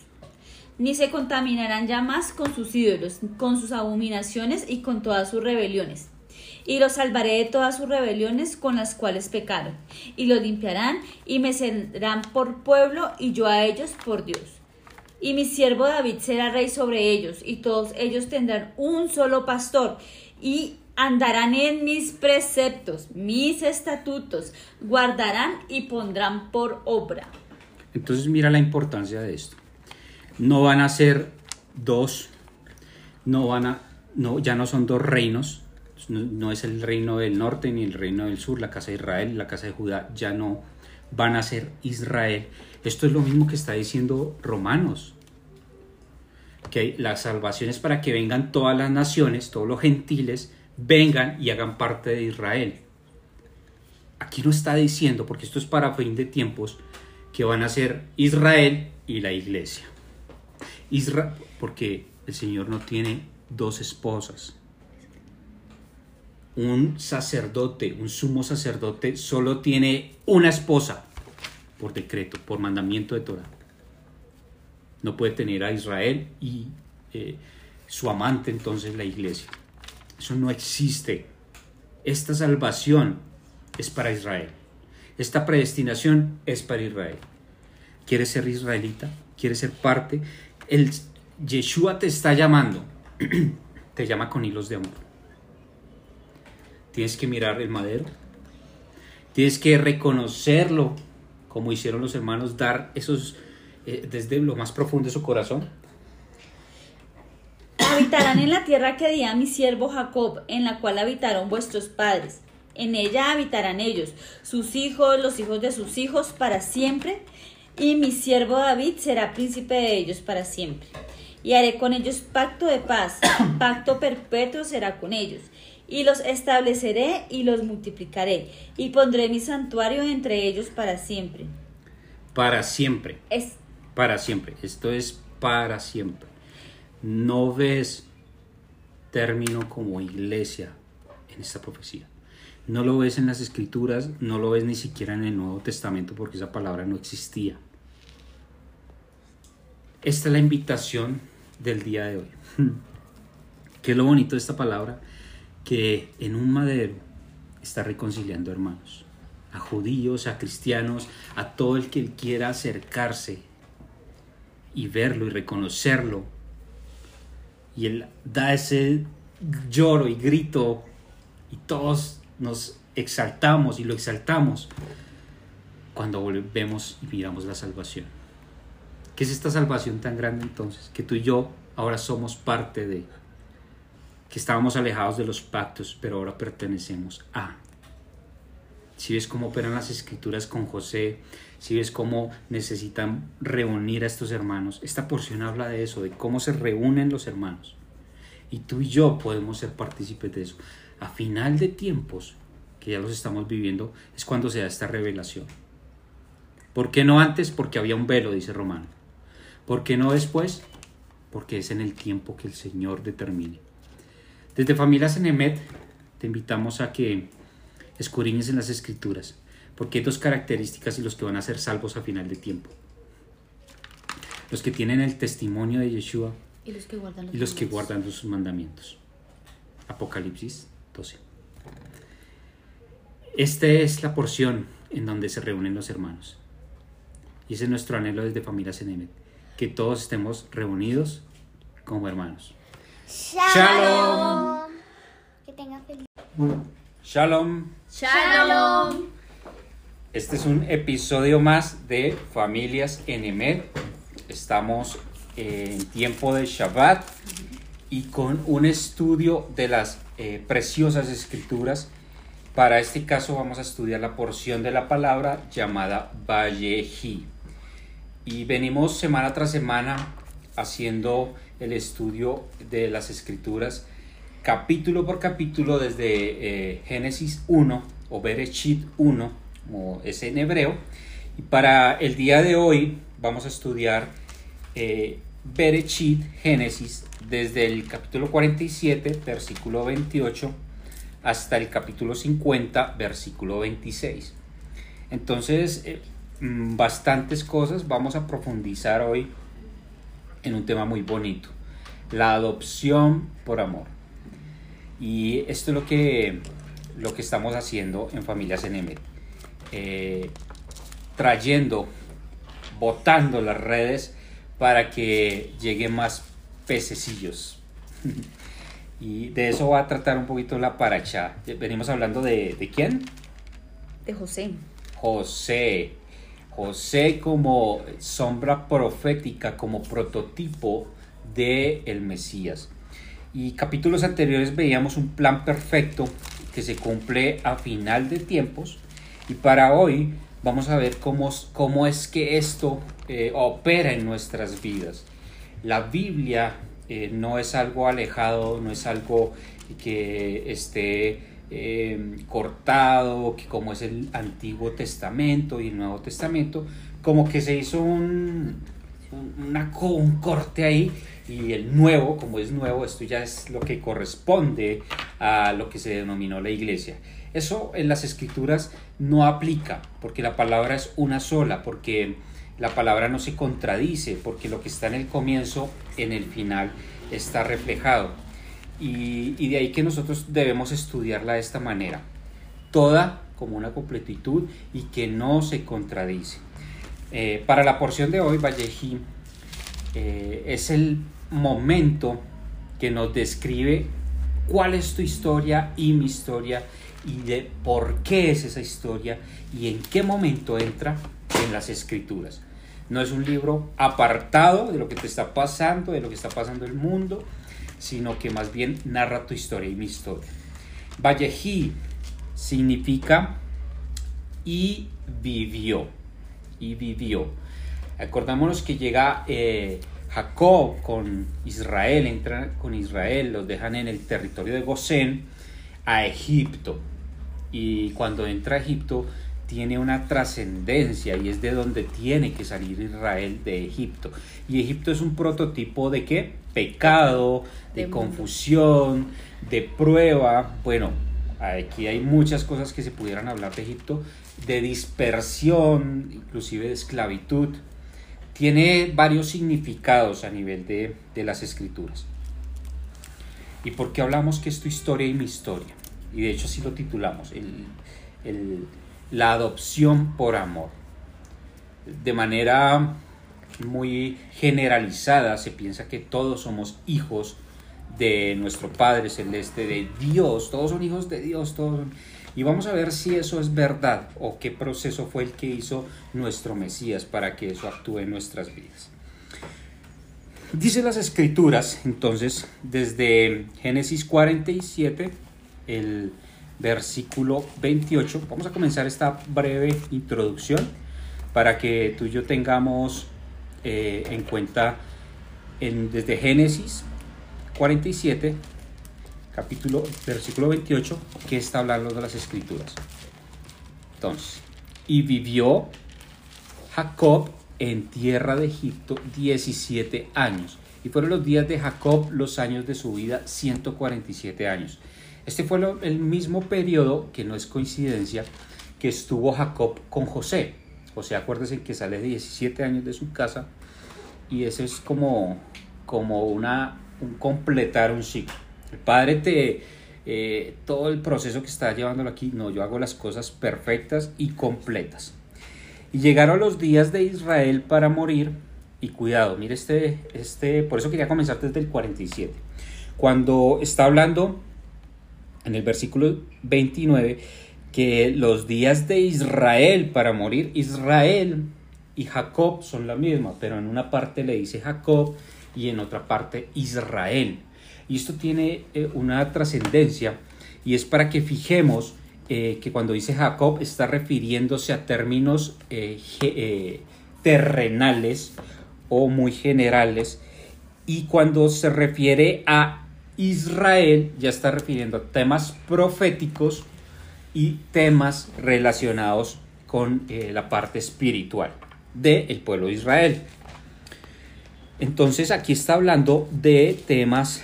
Ni se contaminarán ya más con sus ídolos, con sus abominaciones y con todas sus rebeliones. Y los salvaré de todas sus rebeliones con las cuales pecaron, y los limpiarán, y me serán por pueblo, y yo a ellos por Dios. Y mi siervo David será rey sobre ellos, y todos ellos tendrán un solo pastor, y andarán en mis preceptos, mis estatutos, guardarán y pondrán por obra. Entonces mira la importancia de esto. No van a ser dos, no van a, no, ya no son dos reinos, no, no es el reino del norte ni el reino del sur, la casa de Israel, la casa de Judá, ya no van a ser Israel. Esto es lo mismo que está diciendo Romanos, que la salvación es para que vengan todas las naciones, todos los gentiles, vengan y hagan parte de Israel. Aquí no está diciendo, porque esto es para fin de tiempos, que van a ser Israel y la iglesia. Isra porque el Señor no tiene dos esposas. Un sacerdote, un sumo sacerdote, solo tiene una esposa por decreto, por mandamiento de Torah. No puede tener a Israel y eh, su amante, entonces la iglesia. Eso no existe. Esta salvación es para Israel. Esta predestinación es para Israel. ¿Quieres ser israelita? ¿Quieres ser parte? El Yeshua te está llamando. te llama con hilos de amor. Tienes que mirar el madero. Tienes que reconocerlo, como hicieron los hermanos, dar esos eh, desde lo más profundo de su corazón. Habitarán en la tierra que di a mi siervo Jacob, en la cual habitaron vuestros padres. En ella habitarán ellos, sus hijos, los hijos de sus hijos, para siempre. Y mi siervo David será príncipe de ellos para siempre. Y haré con ellos pacto de paz, pacto perpetuo será con ellos. Y los estableceré y los multiplicaré. Y pondré mi santuario entre ellos para siempre. Para siempre. Es Para siempre. Esto es para siempre. No ves término como iglesia en esta profecía. No lo ves en las escrituras, no lo ves ni siquiera en el Nuevo Testamento porque esa palabra no existía. Esta es la invitación del día de hoy. ¿Qué es lo bonito de esta palabra? Que en un madero está reconciliando hermanos, a judíos, a cristianos, a todo el que quiera acercarse y verlo y reconocerlo. Y él da ese lloro y grito y todos nos exaltamos y lo exaltamos cuando volvemos y miramos la salvación. ¿Qué es esta salvación tan grande entonces? Que tú y yo ahora somos parte de. Que estábamos alejados de los pactos, pero ahora pertenecemos a. Si ves cómo operan las escrituras con José, si ves cómo necesitan reunir a estos hermanos, esta porción habla de eso, de cómo se reúnen los hermanos. Y tú y yo podemos ser partícipes de eso. A final de tiempos, que ya los estamos viviendo, es cuando se da esta revelación. ¿Por qué no antes? Porque había un velo, dice Romano. ¿Por qué no después? Porque es en el tiempo que el Señor determine. Desde Familias Enemet te invitamos a que escudriñes en las escrituras, porque hay dos características y los que van a ser salvos a final de tiempo. Los que tienen el testimonio de Yeshua Y los que guardan los, y los que mandamientos. guardan sus mandamientos. Apocalipsis 12. Esta es la porción en donde se reúnen los hermanos. Y ese es nuestro anhelo desde Familias Enemet, que todos estemos reunidos como hermanos. Shalom. Que tenga feliz. Shalom. Shalom. Este es un episodio más de Familias Enemet. Estamos en tiempo de Shabbat y con un estudio de las eh, preciosas escrituras. Para este caso vamos a estudiar la porción de la palabra llamada Valleji. Y venimos semana tras semana haciendo el estudio de las escrituras capítulo por capítulo desde eh, Génesis 1 o Bereshit 1, como es en hebreo. Y para el día de hoy vamos a estudiar eh, Génesis, desde el capítulo 47, versículo 28, hasta el capítulo 50, versículo 26. Entonces, eh, mm, bastantes cosas vamos a profundizar hoy en un tema muy bonito, la adopción por amor. Y esto es lo que, lo que estamos haciendo en Familias Enemet. Eh, trayendo, botando las redes para que lleguen más pececillos. y de eso va a tratar un poquito la paracha. Venimos hablando de, ¿de quién? De José. José. José como sombra profética, como prototipo de el Mesías. Y capítulos anteriores veíamos un plan perfecto que se cumple a final de tiempos. Y para hoy vamos a ver cómo, cómo es que esto eh, opera en nuestras vidas. La Biblia eh, no es algo alejado, no es algo que esté eh, cortado, que como es el Antiguo Testamento y el Nuevo Testamento, como que se hizo un, un, una, un corte ahí y el nuevo, como es nuevo, esto ya es lo que corresponde a lo que se denominó la iglesia. Eso en las escrituras no aplica, porque la palabra es una sola, porque la palabra no se contradice, porque lo que está en el comienzo, en el final, está reflejado. Y, de ahí que nosotros debemos estudiarla de esta manera, toda como una completitud y que no se contradice. Eh, para la porción de hoy, Vallejí eh, es el momento que nos describe cuál es tu historia y mi historia y de por qué es esa historia y en qué momento entra en las escrituras. No es un libro apartado de lo que te está pasando, de lo que está pasando el mundo, sino que más bien narra tu historia y mi historia. Vallejí significa y vivió, y vivió. Acordémonos que llega eh, Jacob con Israel, entra con Israel, los dejan en el territorio de Gosén a Egipto. Y cuando entra a Egipto tiene una trascendencia y es de donde tiene que salir Israel de Egipto. Y Egipto es un prototipo de qué? Pecado, de, De confusión, de prueba. Bueno, aquí hay muchas cosas que se pudieran hablar de Egipto, de dispersión, inclusive de esclavitud tiene varios significados a nivel de, de, las escrituras. ¿Y por qué hablamos que es tu historia y mi historia? Y de hecho así lo titulamos, el, el, la adopción por amor. De manera muy generalizada se piensa que todos somos hijos de nuestro Padre Celeste, de Dios, todos son hijos de Dios, todos. Y vamos a ver si eso es verdad o qué proceso fue el que hizo nuestro Mesías para que eso actúe en nuestras vidas. Dice las escrituras, entonces, desde Génesis 47, el versículo 28, vamos a comenzar esta breve introducción para que tú y yo tengamos eh, en cuenta en, desde Génesis 47, capítulo, versículo 28, que está hablando de las escrituras. Entonces, y vivió Jacob en tierra de Egipto 17 años. Y fueron los días de Jacob los años de su vida 147 años. Este fue el mismo periodo, que no es coincidencia, que estuvo Jacob con José. José, acuérdense que sale de 17 años de su casa y eso es como, como una, un completar un ciclo. El padre te, eh, todo el proceso que está llevándolo aquí, no, yo hago las cosas perfectas y completas. Y llegaron los días de Israel para morir. Y cuidado, mire este, este, por eso quería comenzar desde el 47. Cuando está hablando en el versículo 29 que los días de Israel para morir, Israel y Jacob son la misma, pero en una parte le dice Jacob y en otra parte Israel. Y esto tiene eh, una trascendencia y es para que fijemos eh, que cuando dice Jacob está refiriéndose a términos eh, terrenales o muy generales y cuando se refiere a Israel ya está refiriendo a temas proféticos y temas relacionados con la parte espiritual del pueblo de Israel. Entonces aquí está hablando de temas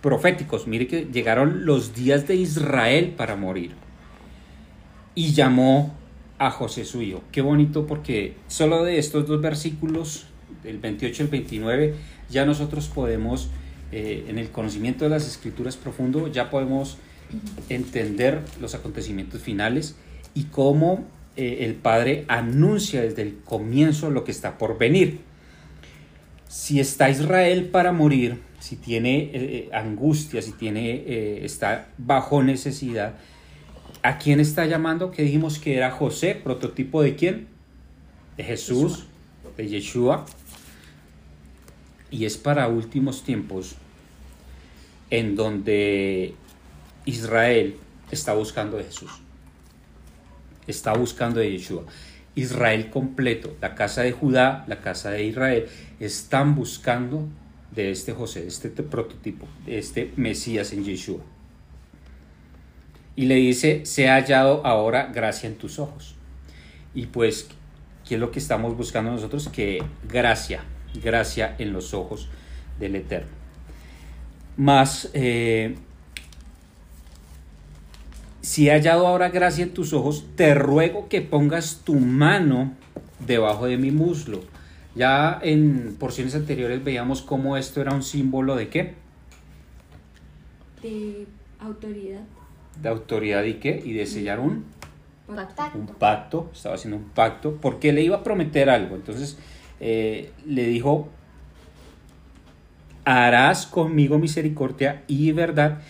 proféticos. Mire que llegaron los días de Israel para morir. Y llamó a José suyo. Qué bonito porque solo de estos dos versículos, el 28 y el 29, ya nosotros podemos, eh, en el conocimiento de las escrituras profundo, ya podemos entender los acontecimientos finales y cómo eh, el Padre anuncia desde el comienzo lo que está por venir. Si está Israel para morir, si tiene eh, eh, angustia, si tiene, eh, está bajo necesidad, ¿a quién está llamando? Que dijimos que era José, prototipo de quién? De Jesús, de Yeshua. Y es para últimos tiempos en donde Israel está buscando de Jesús. Está buscando de Yeshua. Israel completo, la casa de Judá, la casa de Israel, están buscando de este José, este prototipo, de este Mesías en Yeshua. Y le dice, se ha hallado ahora gracia en tus ojos. Y pues, ¿qué es lo que estamos buscando nosotros? Que gracia, gracia en los ojos del Eterno. Más, eh, si he hallado ahora gracia en tus ojos, te ruego que pongas tu mano debajo de mi muslo ya en porciones anteriores veíamos cómo esto era un símbolo de qué? De autoridad. De autoridad y qué? Y de sellar un pacto. Un pacto, estaba haciendo un pacto, porque le iba a prometer algo. Entonces eh, le dijo, harás conmigo misericordia y verdad,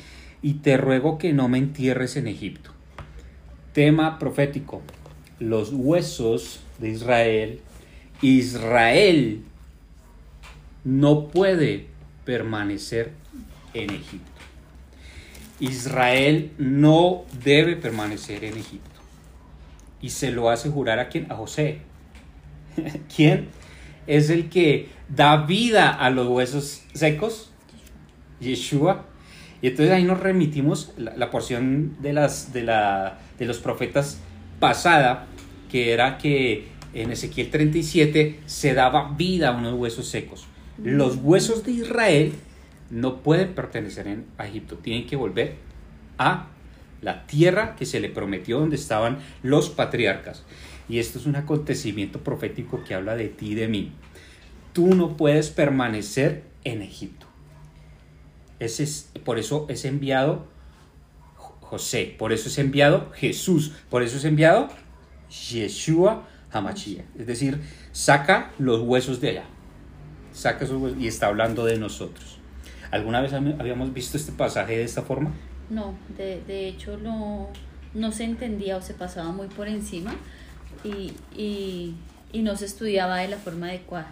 y te ruego que no me entierres en Egipto. Tema profético, los huesos de Israel Israel no puede permanecer en Egipto. Israel no debe permanecer en Egipto. Y se lo hace jurar a quién? A José. ¿Quién es el que da vida a los huesos secos? Yeshua. Y entonces ahí nos remitimos la, la porción de, las, de, la, de los profetas pasada, que era que en Ezequiel 37 se daba vida a unos huesos secos. Los huesos de Israel no pueden pertenecer a Egipto, tienen que volver a la tierra que se le prometió donde estaban los patriarcas. Y esto es un acontecimiento profético que habla de ti y de mí. Tú no puedes permanecer en Egipto. Ese es, por eso es enviado José, por eso es enviado Jesús, por eso es enviado Yeshua Hamachia. Es decir, saca los huesos de allá. Saca esos huesos y está hablando de nosotros. ¿Alguna vez habíamos visto este pasaje de esta forma? No, de, de hecho no, no se entendía o se pasaba muy por encima y, y, y no se estudiaba de la forma adecuada.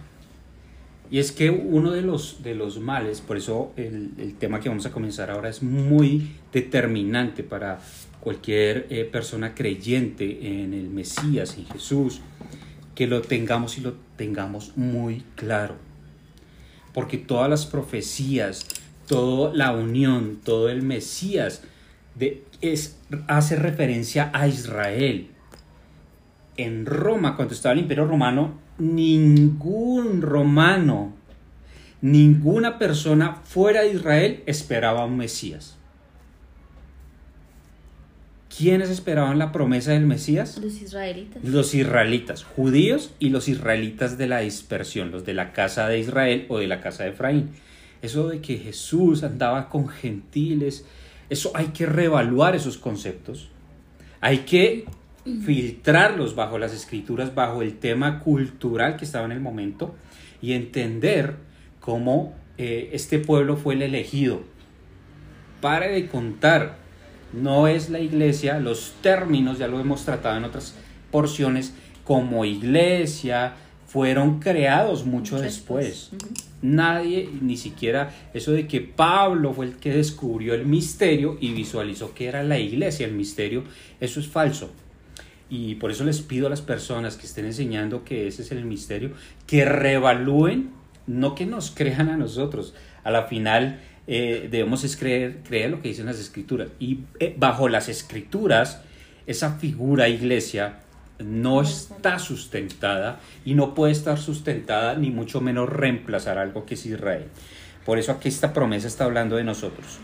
Y es que uno de los, de los males, por eso el, el tema que vamos a comenzar ahora es muy determinante para cualquier eh, persona creyente en el Mesías, en Jesús, que lo tengamos y lo tengamos muy claro. Porque todas las profecías, toda la unión, todo el Mesías de, es, hace referencia a Israel. En Roma, cuando estaba el Imperio Romano, ningún romano, ninguna persona fuera de Israel esperaba un Mesías. ¿Quiénes esperaban la promesa del Mesías? Los israelitas. Los israelitas, judíos y los israelitas de la dispersión, los de la casa de Israel o de la casa de Efraín. Eso de que Jesús andaba con gentiles, eso hay que reevaluar esos conceptos. Hay que filtrarlos bajo las escrituras, bajo el tema cultural que estaba en el momento y entender cómo eh, este pueblo fue el elegido. Pare de contar, no es la iglesia, los términos ya lo hemos tratado en otras porciones, como iglesia, fueron creados mucho, Mucho después. Nadie, ni siquiera eso de que Pablo fue el que descubrió el misterio y visualizó que era la iglesia el misterio, eso es falso. Y por eso les pido a las personas que estén enseñando que ese es el misterio, que reevalúen, no que nos crean a nosotros. A la final eh, debemos es creer, creer lo que dicen las escrituras. Y eh, bajo las escrituras, esa figura iglesia no está sustentada y no puede estar sustentada ni mucho menos reemplazar algo que es Israel. Por eso aquí esta promesa está hablando de nosotros.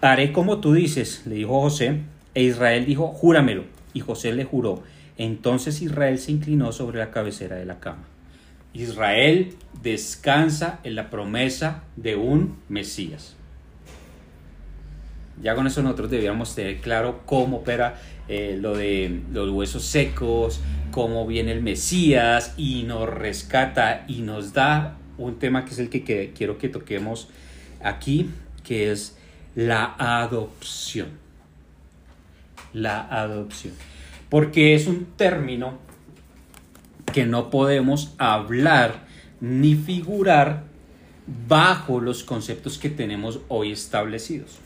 Haré como tú dices, le dijo José, e Israel dijo, júramelo. Y José le juró. Entonces Israel se inclinó sobre la cabecera de la cama. Israel descansa en la promesa de un Mesías. Ya con eso nosotros debiéramos tener claro cómo opera eh, lo de los huesos secos, cómo viene el Mesías y nos rescata y nos da un tema que es el que quiero que toquemos aquí, que es la adopción. La adopción. Porque es un término que no podemos hablar ni figurar bajo los conceptos que tenemos hoy establecidos.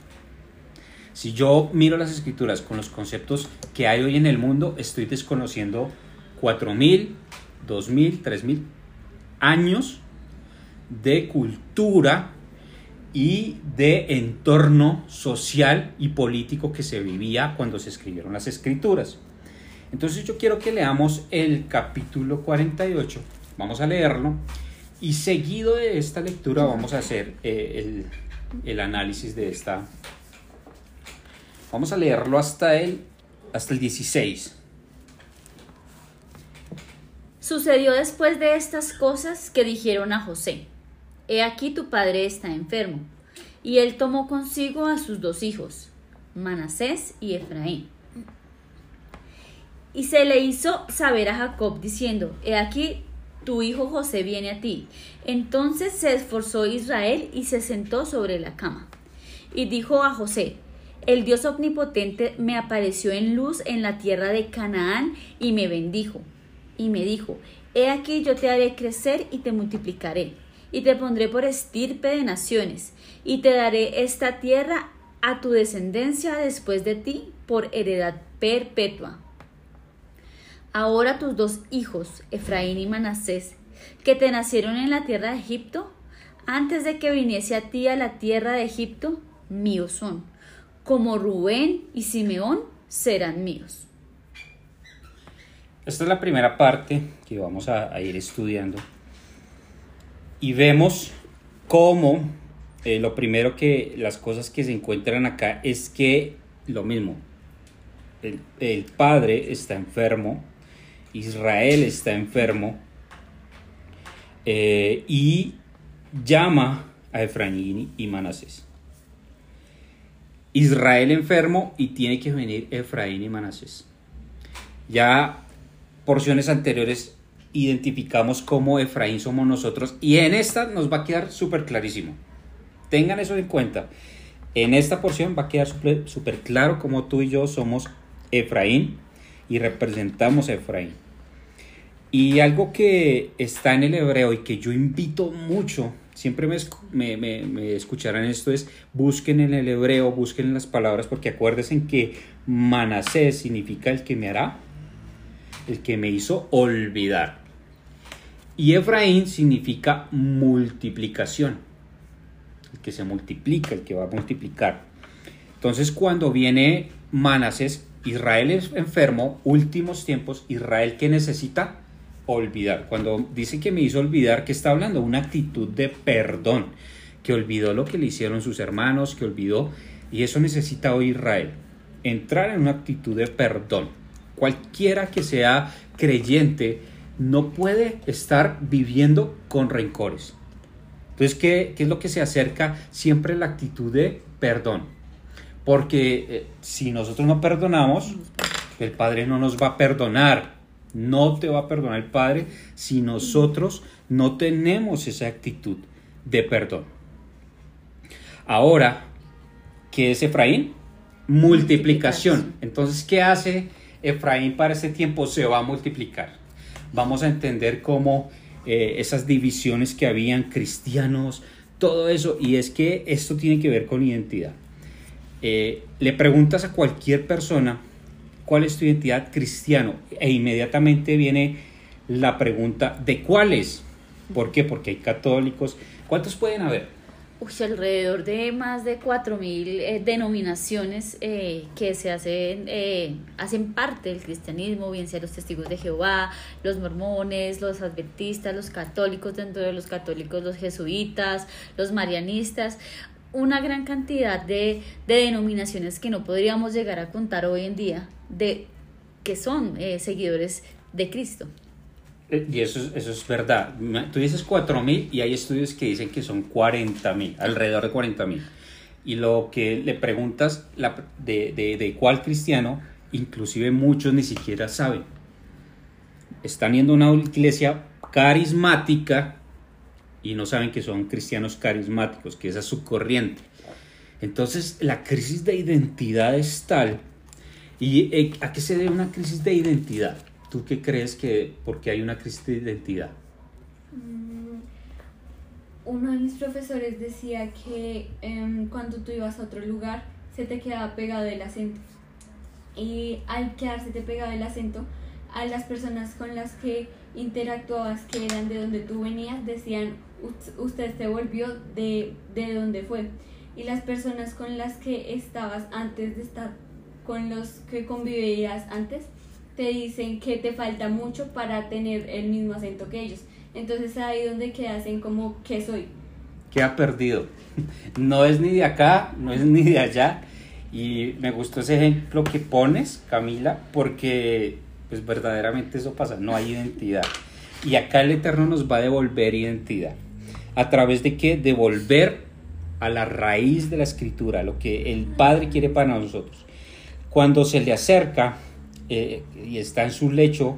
Si yo miro las escrituras con los conceptos que hay hoy en el mundo, estoy desconociendo 4.000, 2.000, 3.000 años de cultura y de entorno social y político que se vivía cuando se escribieron las escrituras. Entonces yo quiero que leamos el capítulo 48, vamos a leerlo y seguido de esta lectura vamos a hacer eh, el, el análisis de esta Vamos a leerlo hasta el, hasta el 16. Sucedió después de estas cosas que dijeron a José, He aquí tu padre está enfermo. Y él tomó consigo a sus dos hijos, Manasés y Efraín. Y se le hizo saber a Jacob diciendo, He aquí tu hijo José viene a ti. Entonces se esforzó Israel y se sentó sobre la cama. Y dijo a José, el Dios omnipotente me apareció en luz en la tierra de Canaán y me bendijo. Y me dijo, He aquí yo te haré crecer y te multiplicaré, y te pondré por estirpe de naciones, y te daré esta tierra a tu descendencia después de ti por heredad perpetua. Ahora tus dos hijos, Efraín y Manasés, que te nacieron en la tierra de Egipto, antes de que viniese a ti a la tierra de Egipto, míos son como Rubén y Simeón serán míos. Esta es la primera parte que vamos a, ir estudiando. Y vemos cómo eh, lo primero que las cosas que se encuentran acá es que lo mismo. El padre está enfermo, Israel está enfermo eh, y llama a Efraín y Manasés. Israel enfermo y tiene que venir Efraín y Manasés. Ya porciones anteriores identificamos cómo Efraín somos nosotros y en esta nos va a quedar súper clarísimo. Tengan eso en cuenta. En esta porción va a quedar súper claro cómo tú y yo somos Efraín y representamos a Efraín. Y algo que está en el hebreo y que yo invito mucho, siempre me, escu- me, me- me escucharán esto, es busquen en el hebreo, busquen en las palabras, porque acuérdense que Manasés significa el que me hará, el que me hizo olvidar. Y Efraín significa multiplicación, el que se multiplica, el que va a multiplicar. Entonces cuando viene Manasés, Israel es enfermo, últimos tiempos, Israel que necesita olvidar. Cuando dice que me hizo olvidar, ¿qué está hablando? Una actitud de perdón, que olvidó lo que le hicieron sus hermanos, que olvidó, y eso necesita hoy Israel, entrar en una actitud de perdón. Cualquiera que sea creyente no puede estar viviendo con rencores. Entonces, ¿qué, qué es lo que se acerca? Siempre la actitud de perdón. Porque eh, si nosotros no perdonamos, el Padre no nos va a perdonar. No te va a perdonar el Padre si nosotros no tenemos esa actitud de perdón. Ahora, ¿qué es Efraín? Multiplicación. Entonces, ¿qué hace Efraín para este tiempo? Se va a multiplicar. Vamos a entender cómo eh, esas divisiones que habían cristianos, todo eso, y es que esto tiene que ver con identidad. Eh, le preguntas a cualquier persona cuál es tu identidad cristiano e inmediatamente viene la pregunta de cuáles. ¿Por qué? Porque hay católicos. ¿Cuántos pueden haber? Uy, alrededor de más de 4.000 eh, denominaciones eh, que se hacen, eh, hacen parte del cristianismo, bien sea los testigos de Jehová, los mormones, los adventistas, los católicos, dentro de los católicos los jesuitas, los marianistas, una gran cantidad de, de denominaciones que no podríamos llegar a contar hoy en día, de que son eh, seguidores de Cristo. Eh, Y eso, es- eso es verdad. Tú dices 4.000 y hay estudios que dicen que son 40.000, alrededor de 40.000. Y lo que le preguntas la- de, de- de cuál cristiano, inclusive muchos ni siquiera saben. Están yendo una iglesia carismática y no saben que son cristianos carismáticos, que esa es su corriente. Entonces la crisis de identidad es tal. ¿Y eh, a qué se debe una crisis de identidad? ¿Tú qué crees que porque hay una crisis de identidad? Mm, Uno de mis profesores decía que em, cuando tú ibas a otro lugar se te quedaba pegado el acento. Y al quedarse te pegado el acento, a las personas con las que interactuabas que eran de donde tú venías decían "Us- usted se volvió de, de donde fue. Y las personas con las que estabas antes de estar, con los que convivías antes, te dicen que te falta mucho para tener el mismo acento que ellos. Entonces ahí donde quedas en como que soy. ¿Qué ha perdido? No es ni de acá, no es ni de allá. Y me gustó ese ejemplo que pones, Camila, porque pues verdaderamente eso pasa, no hay identidad. Y acá el Eterno nos va a devolver identidad. ¿A través de qué? Devolver a la raíz de la escritura, lo que el Padre quiere para nosotros. Cuando se le acerca eh, y está en su lecho,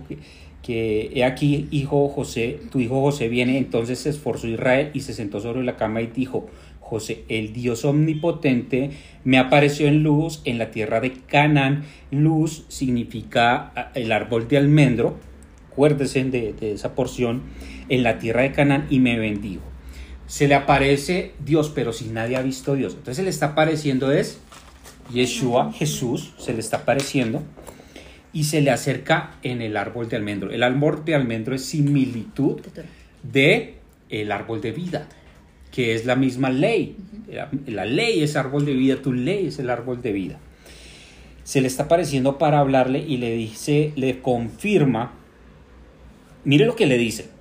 que he aquí, hijo José, tu hijo José viene, entonces se esforzó Israel y se sentó sobre la cama y dijo, José, el Dios omnipotente, me apareció en luz en la tierra de Canaán. Luz significa el árbol de almendro, acuérdense de, de esa porción, en la tierra de Canaán y me bendijo. Se le aparece Dios, pero si nadie ha visto a Dios. Entonces se le está apareciendo es Yeshua, Jesús, se le está apareciendo y se le acerca en el árbol de almendro. El árbol de almendro es similitud de el árbol de vida, que es la misma ley. la, la ley es árbol de vida, tu ley es el árbol de vida. Se le está apareciendo para hablarle y le dice, le confirma, mire lo que le dice.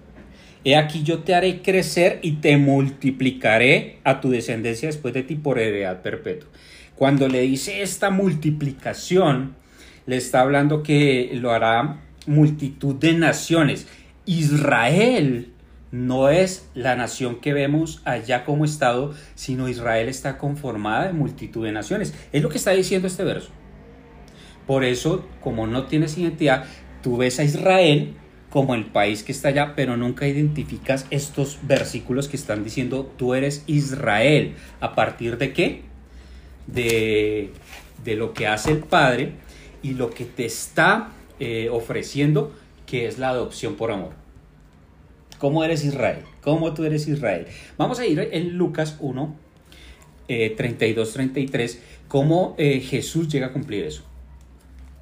He aquí yo te haré crecer y te multiplicaré a tu descendencia después de ti por heredad perpetua. Cuando le dice esta multiplicación, le está hablando que lo hará multitud de naciones. Israel no es la nación que vemos allá como Estado, sino Israel está conformada de multitud de naciones. Es lo que está diciendo este verso. Por eso, como no tienes identidad, tú ves a Israel como el país que está allá, pero nunca identificas estos versículos que están diciendo tú eres Israel. ¿A partir de qué? De, de lo que hace el Padre y lo que te está eh, ofreciendo que es la adopción por amor. ¿Cómo eres Israel? ¿Cómo tú eres Israel? Vamos a ir en Lucas 1, 32, 33, cómo eh, Jesús llega a cumplir eso.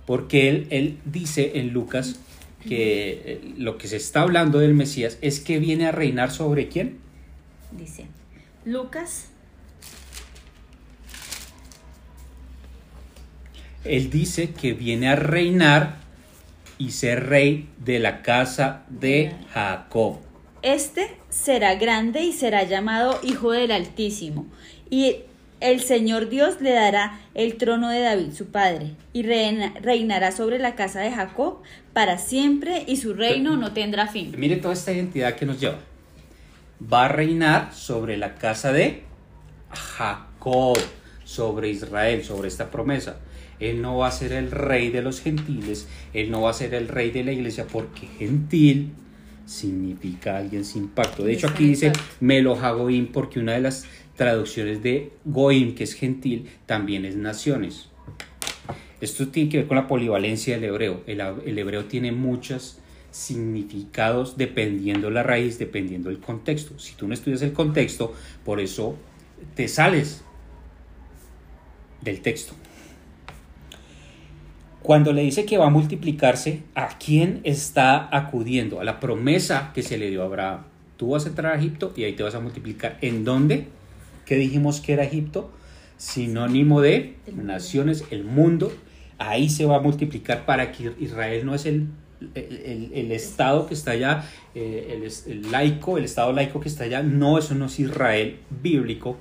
Porque él, él dice en Lucas que eh, lo que se está hablando del Mesías es que viene a reinar sobre quién. Dice Lucas. Él dice que viene a reinar y ser rey de la casa de Jacob. Este será grande y será llamado Hijo del Altísimo. Y el Señor Dios le dará el trono de David, su padre, y reina- reinará sobre la casa de Jacob para siempre, y su reino no tendrá fin. Mire toda esta identidad que nos lleva. Va a reinar sobre la casa de Jacob, sobre Israel, sobre esta promesa. Él no va a ser el rey de los gentiles, él no va a ser el rey de la iglesia, porque gentil significa alguien sin pacto. De hecho, aquí dice Melojagoim, porque una de las traducciones de Goim, que es gentil, también es naciones. Esto tiene que ver con la polivalencia del hebreo. El, hebreo tiene muchos significados dependiendo la raíz, dependiendo el contexto. Si tú no estudias el contexto, por eso te sales del texto. Cuando le dice que va a multiplicarse, ¿a quién está acudiendo? A la promesa que se le dio a Abraham. Tú vas a entrar a Egipto y ahí te vas a multiplicar. ¿En dónde? ¿Qué dijimos que era Egipto? Sinónimo de naciones, el mundo. Ahí se va a multiplicar para que Israel no es el, el, el- estado que está allá, eh, el, el laico, el estado laico que está allá. No, eso no es Israel bíblico.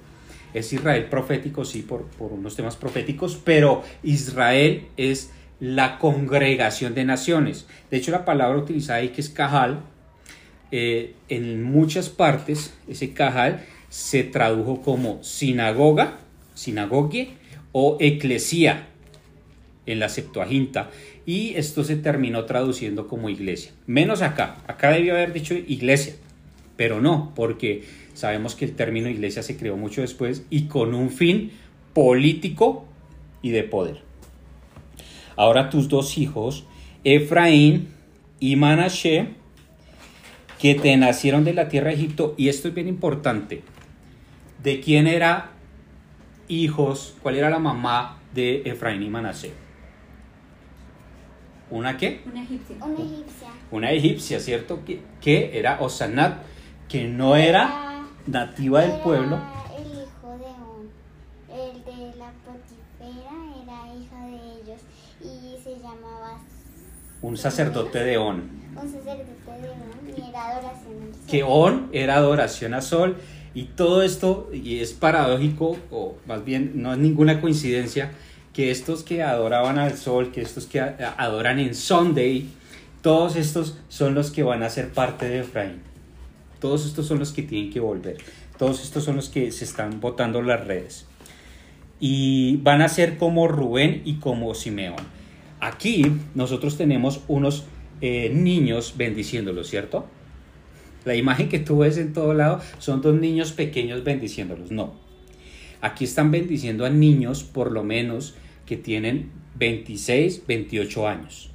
Es Israel profético, sí, por, por unos temas proféticos, pero Israel es la congregación de naciones. De hecho, la palabra utilizada ahí que es cajal, eh, en muchas partes ese cajal se tradujo como sinagoga, sinagogue o eclesía en la Septuaginta y esto se terminó traduciendo como iglesia. Menos acá, acá debió haber dicho iglesia, pero no, porque sabemos que el término iglesia se creó mucho después y con un fin político y de poder. Ahora tus dos hijos, Efraín y Manashe, que te nacieron de la tierra de Egipto, y esto es bien importante, ¿de quién era hijos, cuál era la mamá de Efraín y Manasé? ¿Una qué? Una egipcia. Una egipcia. Una egipcia, ¿cierto? Que, que era Osanat, que no era nativa del era pueblo. El hijo de On. El de la Potifera era hija de ellos y se llamaba un sacerdote de On. un sacerdote de On y era adoración al sol. que On era adoración a Sol y todo esto, y es paradójico, o más bien no es ninguna coincidencia, que estos que adoraban al Sol, que estos que adoran en Sunday, todos estos son los que van a ser parte de Efraín. Todos estos son los que tienen que volver. Todos estos son los que se están botando las redes. Y van a ser como Rubén y como Simeón. Aquí nosotros tenemos unos eh, niños bendiciéndolos, ¿cierto? La imagen que tú ves en todo lado son dos niños pequeños bendiciéndolos. No. Aquí están bendiciendo a niños por lo menos que tienen 26, 28 años.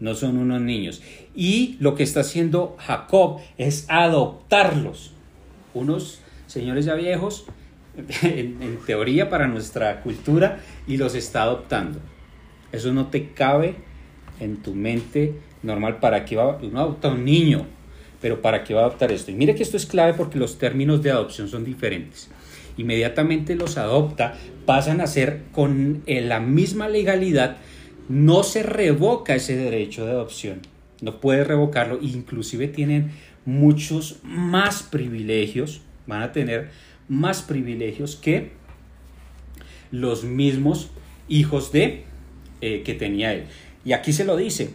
No son unos niños. Y lo que está haciendo Jacob es adoptarlos. Unos señores ya viejos, en, teoría para nuestra cultura, y los está adoptando. Eso no te cabe en tu mente normal. ¿Para qué va? Uno adopta a un niño, pero ¿para qué va a adoptar esto? Y mire que esto es clave porque los términos de adopción son diferentes. Inmediatamente los adopta, pasan a ser con eh, la misma legalidad, no se revoca ese derecho de adopción, no puede revocarlo, inclusive tienen muchos más privilegios, van a tener más privilegios que los mismos hijos de eh, que tenía él. Y aquí se lo dice,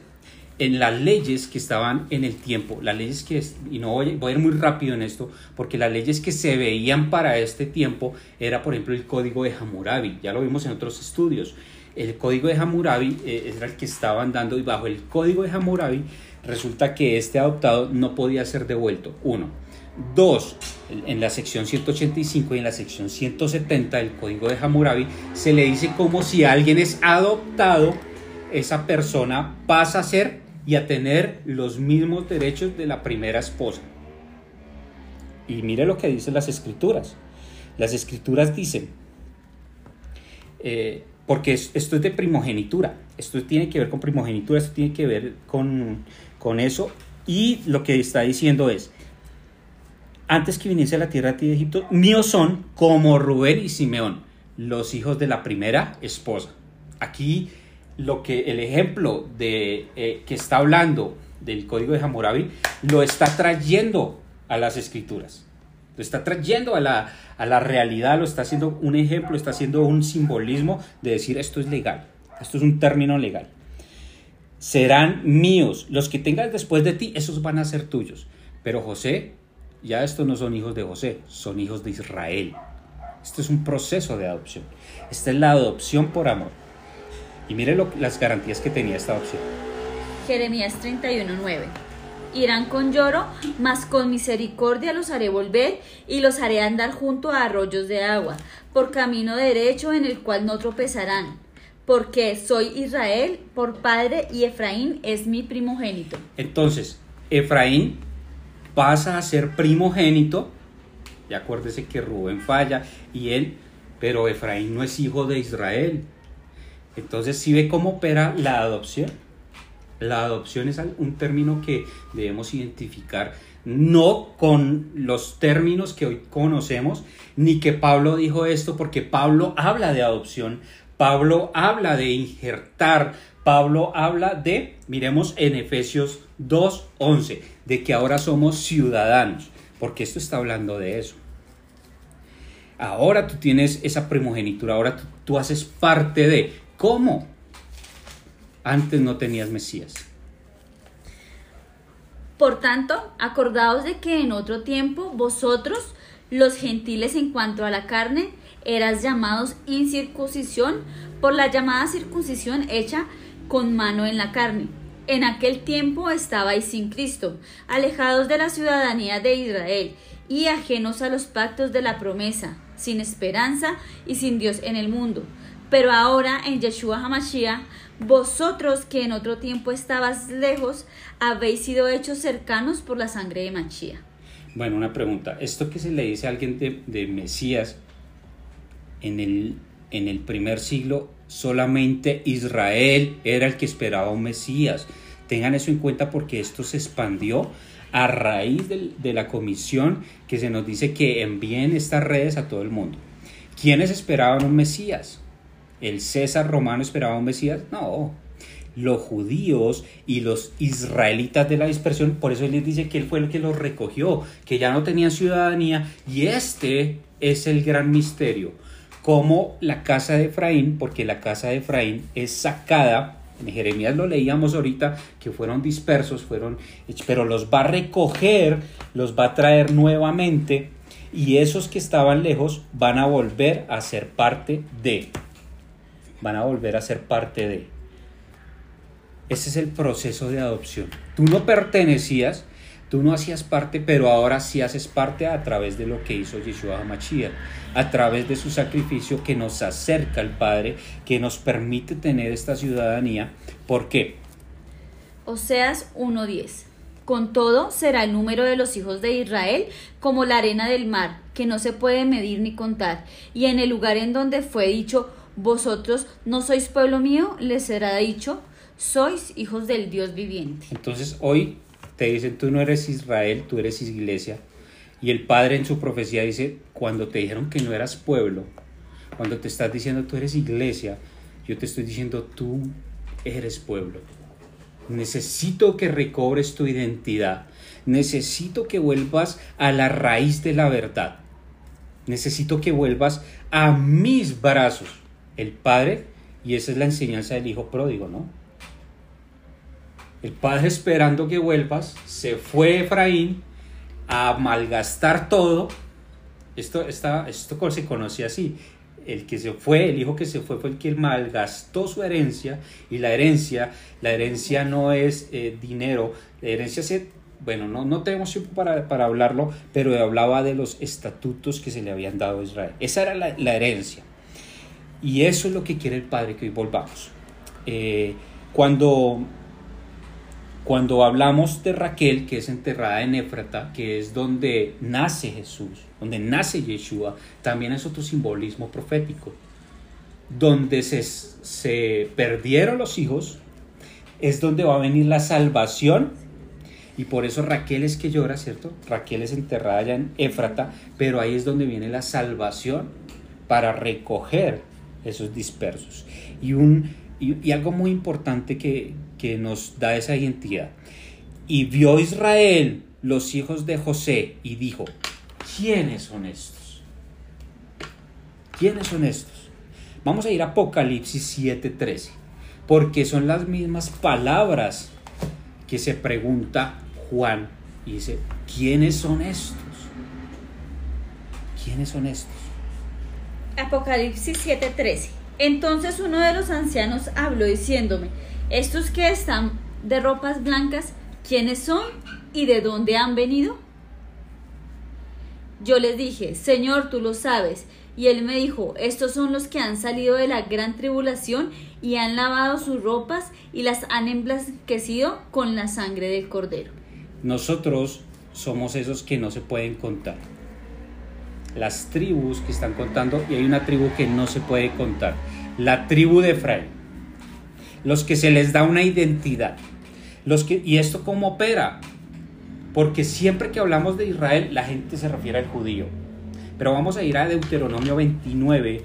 en las leyes que estaban en el tiempo, las leyes que, y no voy, voy a ir muy rápido en esto, porque las leyes que se veían para este tiempo era, por ejemplo, el código de Hammurabi, ya lo vimos en otros estudios. El código de Hammurabi eh, era el que estaban dando, y bajo el código de Hammurabi resulta que este adoptado no podía ser devuelto. Uno. Dos, en la sección 185 y en la sección 170 del código de Hammurabi se le dice como si alguien es adoptado, esa persona pasa a ser y a tener los mismos derechos de la primera esposa. Y mire lo que dicen las escrituras. Las escrituras dicen, eh, porque esto es de primogenitura, esto tiene que ver con primogenitura, esto tiene que ver con, con eso. Y lo que está diciendo es, antes que viniese a la tierra de Egipto, míos son como Rubén y Simeón, los hijos de la primera esposa. Aquí lo que el ejemplo de eh, que está hablando del código de Hammurabi lo está trayendo a las escrituras. Lo está trayendo a la, a la realidad, lo está haciendo un ejemplo, está haciendo un simbolismo de decir esto es legal, esto es un término legal. Serán míos, los que tengas después de ti, esos van a ser tuyos. Pero José, ya estos no son hijos de José, son hijos de Israel. Esto es un proceso de adopción. Esta es la adopción por amor. Y mire las garantías que tenía esta adopción. Jeremías 31:9 irán con lloro, mas con misericordia los haré volver y los haré andar junto a arroyos de agua, por camino derecho en el cual no tropezarán, porque soy Israel por padre y Efraín es mi primogénito. Entonces, Efraín pasa a ser primogénito, y acuérdese que Rubén falla y él, pero Efraín no es hijo de Israel. Entonces, si ve cómo opera la adopción, la adopción es un término que debemos identificar no con los términos que hoy conocemos, ni que Pablo dijo esto, porque Pablo habla de adopción, Pablo habla de injertar, Pablo habla de, miremos en Efesios 2.11, de que ahora somos ciudadanos, porque esto está hablando de eso. Ahora tú tienes esa primogenitura, ahora tú, tú haces parte de, ¿cómo? antes no tenías Mesías. Por tanto, acordaos de que en otro tiempo vosotros, los gentiles en cuanto a la carne, eras llamados incircuncisión por la llamada circuncisión hecha con mano en la carne. En aquel tiempo estabais sin Cristo, alejados de la ciudadanía de Israel y ajenos a los pactos de la promesa, sin esperanza y sin Dios en el mundo. Pero ahora en Yeshua HaMashiach vosotros que en otro tiempo estabas lejos, habéis sido hechos cercanos por la sangre de Machía. Bueno, una pregunta. Esto que se le dice a alguien de, Mesías en el, en el primer siglo, solamente Israel era el que esperaba un Mesías. Tengan eso en cuenta porque esto se expandió a raíz de la comisión que se nos dice que envíen estas redes a todo el mundo. ¿Quiénes esperaban un Mesías? ¿El César romano esperaba un Mesías? No. Los judíos y los israelitas de la dispersión, por eso él les dice que él fue el que los recogió, que ya no tenían ciudadanía, y este es el gran misterio. Como la casa de Efraín, porque la casa de Efraín es sacada en Jeremías lo leíamos ahorita, que fueron dispersos, fueron, pero los va a recoger, los va a traer nuevamente y esos que estaban lejos van a volver a ser parte de van a volver a ser parte de. Ese es el proceso de adopción. Tú no pertenecías, tú no hacías parte, pero ahora sí haces parte a través de lo que hizo Yeshua HaMashiach, a través de su sacrificio que nos acerca al Padre, que nos permite tener esta ciudadanía. ¿Por qué? Oseas 1.10 con todo, será el número de los hijos de Israel como la arena del mar, que no se puede medir ni contar. Y en el lugar en donde fue dicho, vosotros no sois pueblo mío, les será dicho, sois hijos del Dios viviente. Entonces hoy te dicen, tú no eres Israel, tú eres iglesia. Y el Padre en su profecía dice, cuando te dijeron que no eras pueblo, cuando te estás diciendo tú eres iglesia, yo te estoy diciendo tú eres pueblo. Necesito que recobres tu identidad. Necesito que vuelvas a la raíz de la verdad. Necesito que vuelvas a mis brazos el padre, y esa es la enseñanza del hijo pródigo, ¿no? El padre esperando que vuelvas, se fue Efraín a malgastar todo. Esto, está, esto se conoce así. El que se fue, el hijo que se fue fue el que malgastó su herencia y la herencia, la herencia no es eh, dinero, la herencia se, bueno, no, no tenemos tiempo para, para, hablarlo, pero hablaba de los estatutos que se le habían dado a Israel. Esa era la, la herencia. Y eso es lo que quiere el Padre que hoy volvamos. Eh, cuando Cuando hablamos de Raquel, que es enterrada en Éfrata, que es donde nace Jesús, donde nace Yeshua, también es otro simbolismo profético. Donde se, se perdieron los hijos, es donde va a venir la salvación. Y por eso Raquel es que llora, ¿cierto? Raquel es enterrada allá en Éfrata, pero ahí es donde viene la salvación para recoger esos dispersos. Y, un, y, algo muy importante que, que nos da esa identidad. Y vio Israel los hijos de José y dijo, ¿quiénes son estos? ¿Quiénes son estos? Vamos a ir a Apocalipsis 7:13, porque son las mismas palabras que se pregunta Juan y dice, ¿quiénes son estos? ¿Quiénes son estos? Apocalipsis 7:13. Entonces uno de los ancianos habló diciéndome, estos que están de ropas blancas, ¿quiénes son y de dónde han venido? Yo les dije, Señor, tú lo sabes. Y él me dijo, estos son los que han salido de la gran tribulación y han lavado sus ropas y las han emblanquecido con la sangre del cordero. Nosotros somos esos que no se pueden contar las tribus que están contando y hay una tribu que no se puede contar, la tribu de Efraín. Los que se les da una identidad. Los que, ¿Y esto cómo opera? Porque siempre que hablamos de Israel, la gente se refiere al judío. Pero vamos a ir a Deuteronomio 29,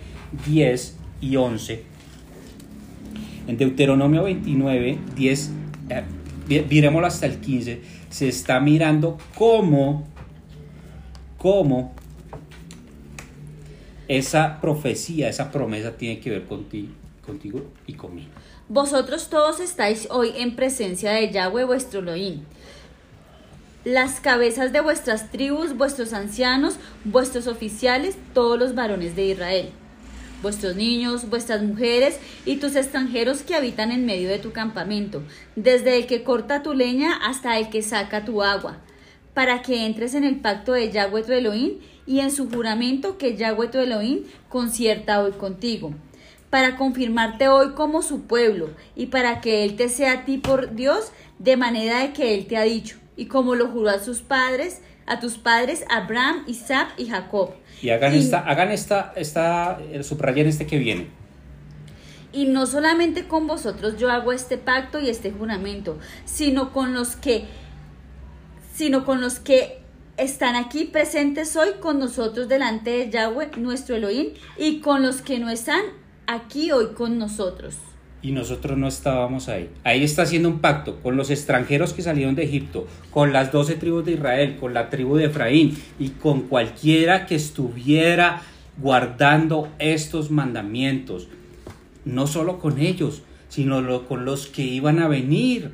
10 y 11. En Deuteronomio 29, 10, eh, hasta el 15, se está mirando cómo, cómo esa profecía, esa promesa tiene que ver contigo, y conmigo. Vosotros todos estáis hoy en presencia de Yahweh vuestro Elohim. Las cabezas de vuestras tribus, vuestros ancianos, vuestros oficiales, todos los varones de Israel, vuestros niños, vuestras mujeres y tus extranjeros que habitan en medio de tu campamento, desde el que corta tu leña hasta el que saca tu agua, para que entres en el pacto de Yahweh tu Elohim y en su juramento que Yahweh tu Elohim concierta hoy contigo, para confirmarte hoy como su pueblo y para que Él te sea a ti por Dios de manera de que Él te ha dicho, y como lo juró a sus padres, a tus padres Abraham, Isaac y Jacob. Y hagan esta, hagan esta, esta, eh, subrayen este que viene. Y no solamente con vosotros yo hago este pacto y este juramento, sino con los que, sino con los que están aquí presentes hoy con nosotros delante de Yahweh, nuestro Elohim, y con los que no están aquí hoy con nosotros. Y nosotros no estábamos ahí. Ahí está haciendo un pacto con los extranjeros que salieron de Egipto, con las doce tribus de Israel, con la tribu de Efraín y con cualquiera que estuviera guardando estos mandamientos. No solo con ellos, sino con los que iban a venir.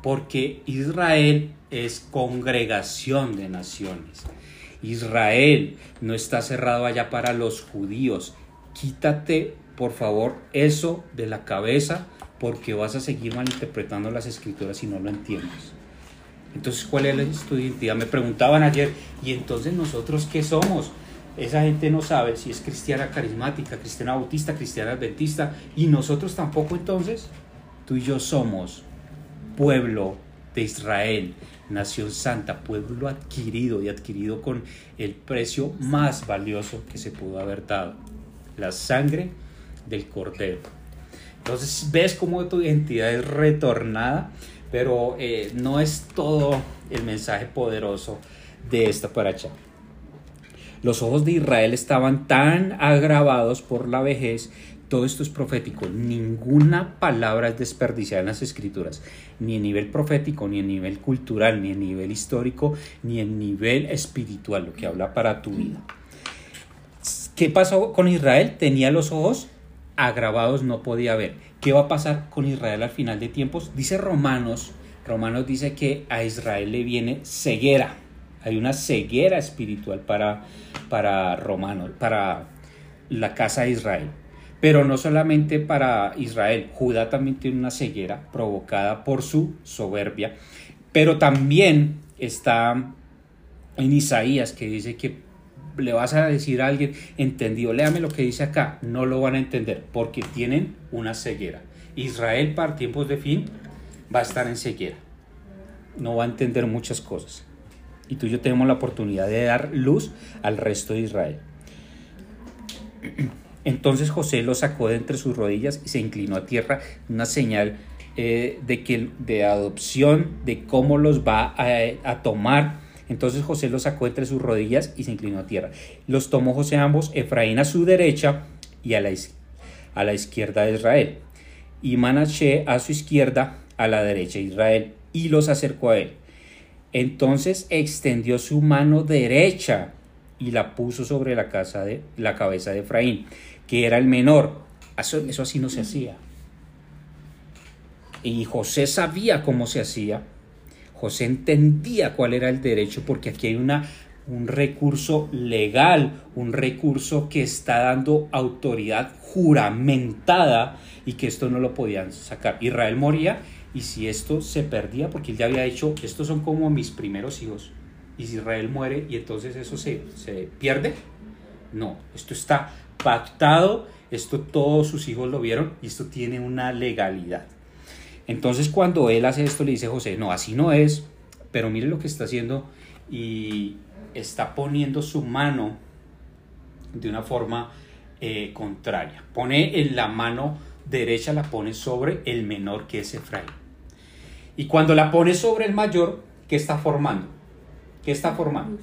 Porque Israel es congregación de naciones. Israel no está cerrado allá para los judíos. Quítate, por favor, eso de la cabeza porque vas a seguir malinterpretando las escrituras si no lo entiendes. Entonces, ¿cuál es tu identidad? Me preguntaban ayer, ¿y entonces nosotros qué somos? Esa gente no sabe si es cristiana carismática, cristiana bautista, cristiana adventista, y nosotros tampoco entonces. Tú y yo somos pueblo de Israel, nación santa, pueblo adquirido y adquirido con el precio más valioso que se pudo haber dado, la sangre del cordero. Entonces ves cómo tu identidad es retornada, pero eh, no es todo el mensaje poderoso de esta paracha. Los ojos de Israel estaban tan agravados por la vejez todo esto es profético. Ninguna palabra es desperdiciada en las escrituras, ni a nivel profético, ni a nivel cultural, ni a nivel histórico, ni a nivel espiritual, lo que habla para tu vida. ¿Qué pasó con Israel? Tenía los ojos agravados, no podía ver. ¿Qué va a pasar con Israel al final de tiempos? Dice Romanos, Romanos dice que a Israel le viene ceguera. Hay una ceguera espiritual para, para Romanos, para la casa de Israel. Pero no solamente para Israel, Judá también tiene una ceguera provocada por su soberbia, pero también está en Isaías que dice que le vas a decir a alguien, entendido, léame lo que dice acá, no lo van a entender porque tienen una ceguera. Israel para tiempos de fin va a estar en ceguera. no va a entender muchas cosas. Y tú y yo tenemos la oportunidad de dar luz al resto de Israel. Entonces José lo sacó de entre sus rodillas y se inclinó a tierra, una señal eh, de, que, de adopción, de cómo los va a, tomar. Entonces José los sacó entre sus rodillas y se inclinó a tierra. Los tomó José ambos, Efraín a su derecha y a la, a la izquierda de Israel, y Manaché a su izquierda, a la derecha de Israel, y los acercó a él. Entonces extendió su mano derecha y la puso sobre la, casa de, la cabeza de Efraín, que era el menor. Eso, eso así no se hacía. Y José sabía cómo se hacía. José entendía cuál era el derecho, porque aquí hay una, un recurso legal, un recurso que está dando autoridad juramentada y que esto no lo podían sacar. Israel moría y si esto se perdía, porque él ya había dicho, estos son como mis primeros hijos, y si Israel muere y entonces eso se, se pierde, no, esto está pactado, esto todos sus hijos lo vieron y esto tiene una legalidad. Entonces cuando él hace esto le dice José, no, así no es, pero mire lo que está haciendo y está poniendo su mano de una forma eh, contraria. Pone en la mano derecha, la pone sobre el menor que es Efraín. Y cuando la pone sobre el mayor, ¿qué está formando? ¿Qué está formando?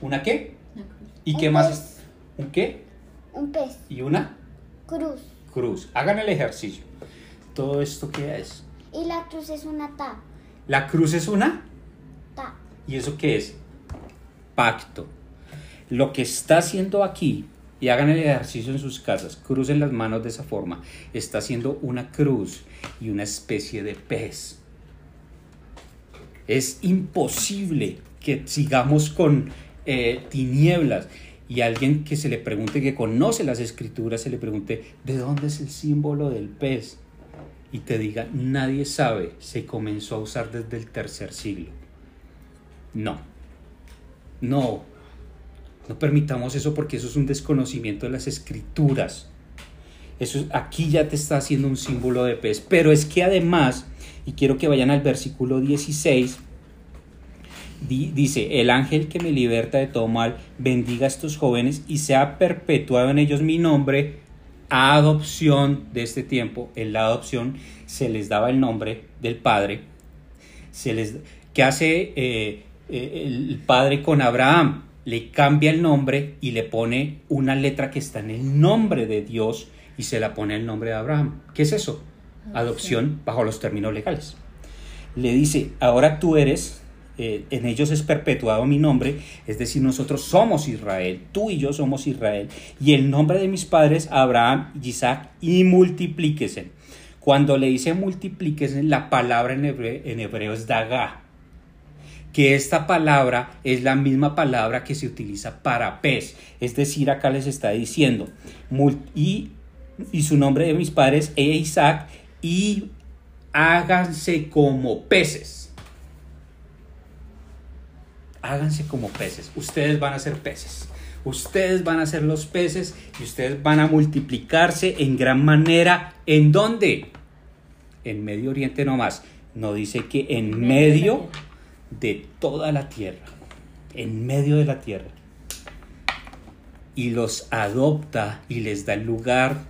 ¿Una qué? Una cruz. ¿Y Un qué más? es? ¿Un qué? Un pez. ¿Y una? Cruz. Cruz. Hagan el ejercicio. ¿Todo esto qué es? Y la cruz es una ta. La cruz es una. Ta. ¿Y eso qué es? Pacto. Lo que está haciendo aquí, y hagan el ejercicio en sus casas, crucen las manos de esa forma, está haciendo una cruz y una especie de pez. Es imposible que sigamos con eh, tinieblas y alguien que se le pregunte, que conoce las escrituras, se le pregunte, ¿de dónde es el símbolo del pez? Y te diga, nadie sabe, se comenzó a usar desde el tercer siglo. No, no, no permitamos eso porque eso es un desconocimiento de las escrituras. Eso es- aquí ya te está haciendo un símbolo de pez. Pero es que además, y quiero que vayan al versículo 16, di- dice, el ángel que me liberta de todo mal, bendiga a estos jóvenes y sea perpetuado en ellos mi nombre. Adopción de este tiempo, en la adopción se les daba el nombre del Padre. Se les, ¿Qué hace eh, eh, el padre con Abraham? Le cambia el nombre y le pone una letra que está en el nombre de Dios y se la pone el nombre de Abraham. ¿Qué es eso? Adopción bajo los términos legales. Le dice, ahora tú eres, eh, en ellos es perpetuado mi nombre, es decir, nosotros somos Israel, tú y yo somos Israel, y el nombre de mis padres, Abraham Isaac, y multiplíquese. Cuando le dice multiplíquese, la palabra en hebreo, es dagá, que esta palabra es la misma palabra que se utiliza para pez. Es decir, acá les está diciendo, y, y su nombre de mis padres es Isaac, y háganse como peces. Háganse como peces. Ustedes van a ser peces. Ustedes van a ser los peces y ustedes van a multiplicarse en gran manera. ¿En dónde? En Medio Oriente nomás. No dice que en medio de toda la tierra. En medio de la tierra. Y los adopta y les da el lugar.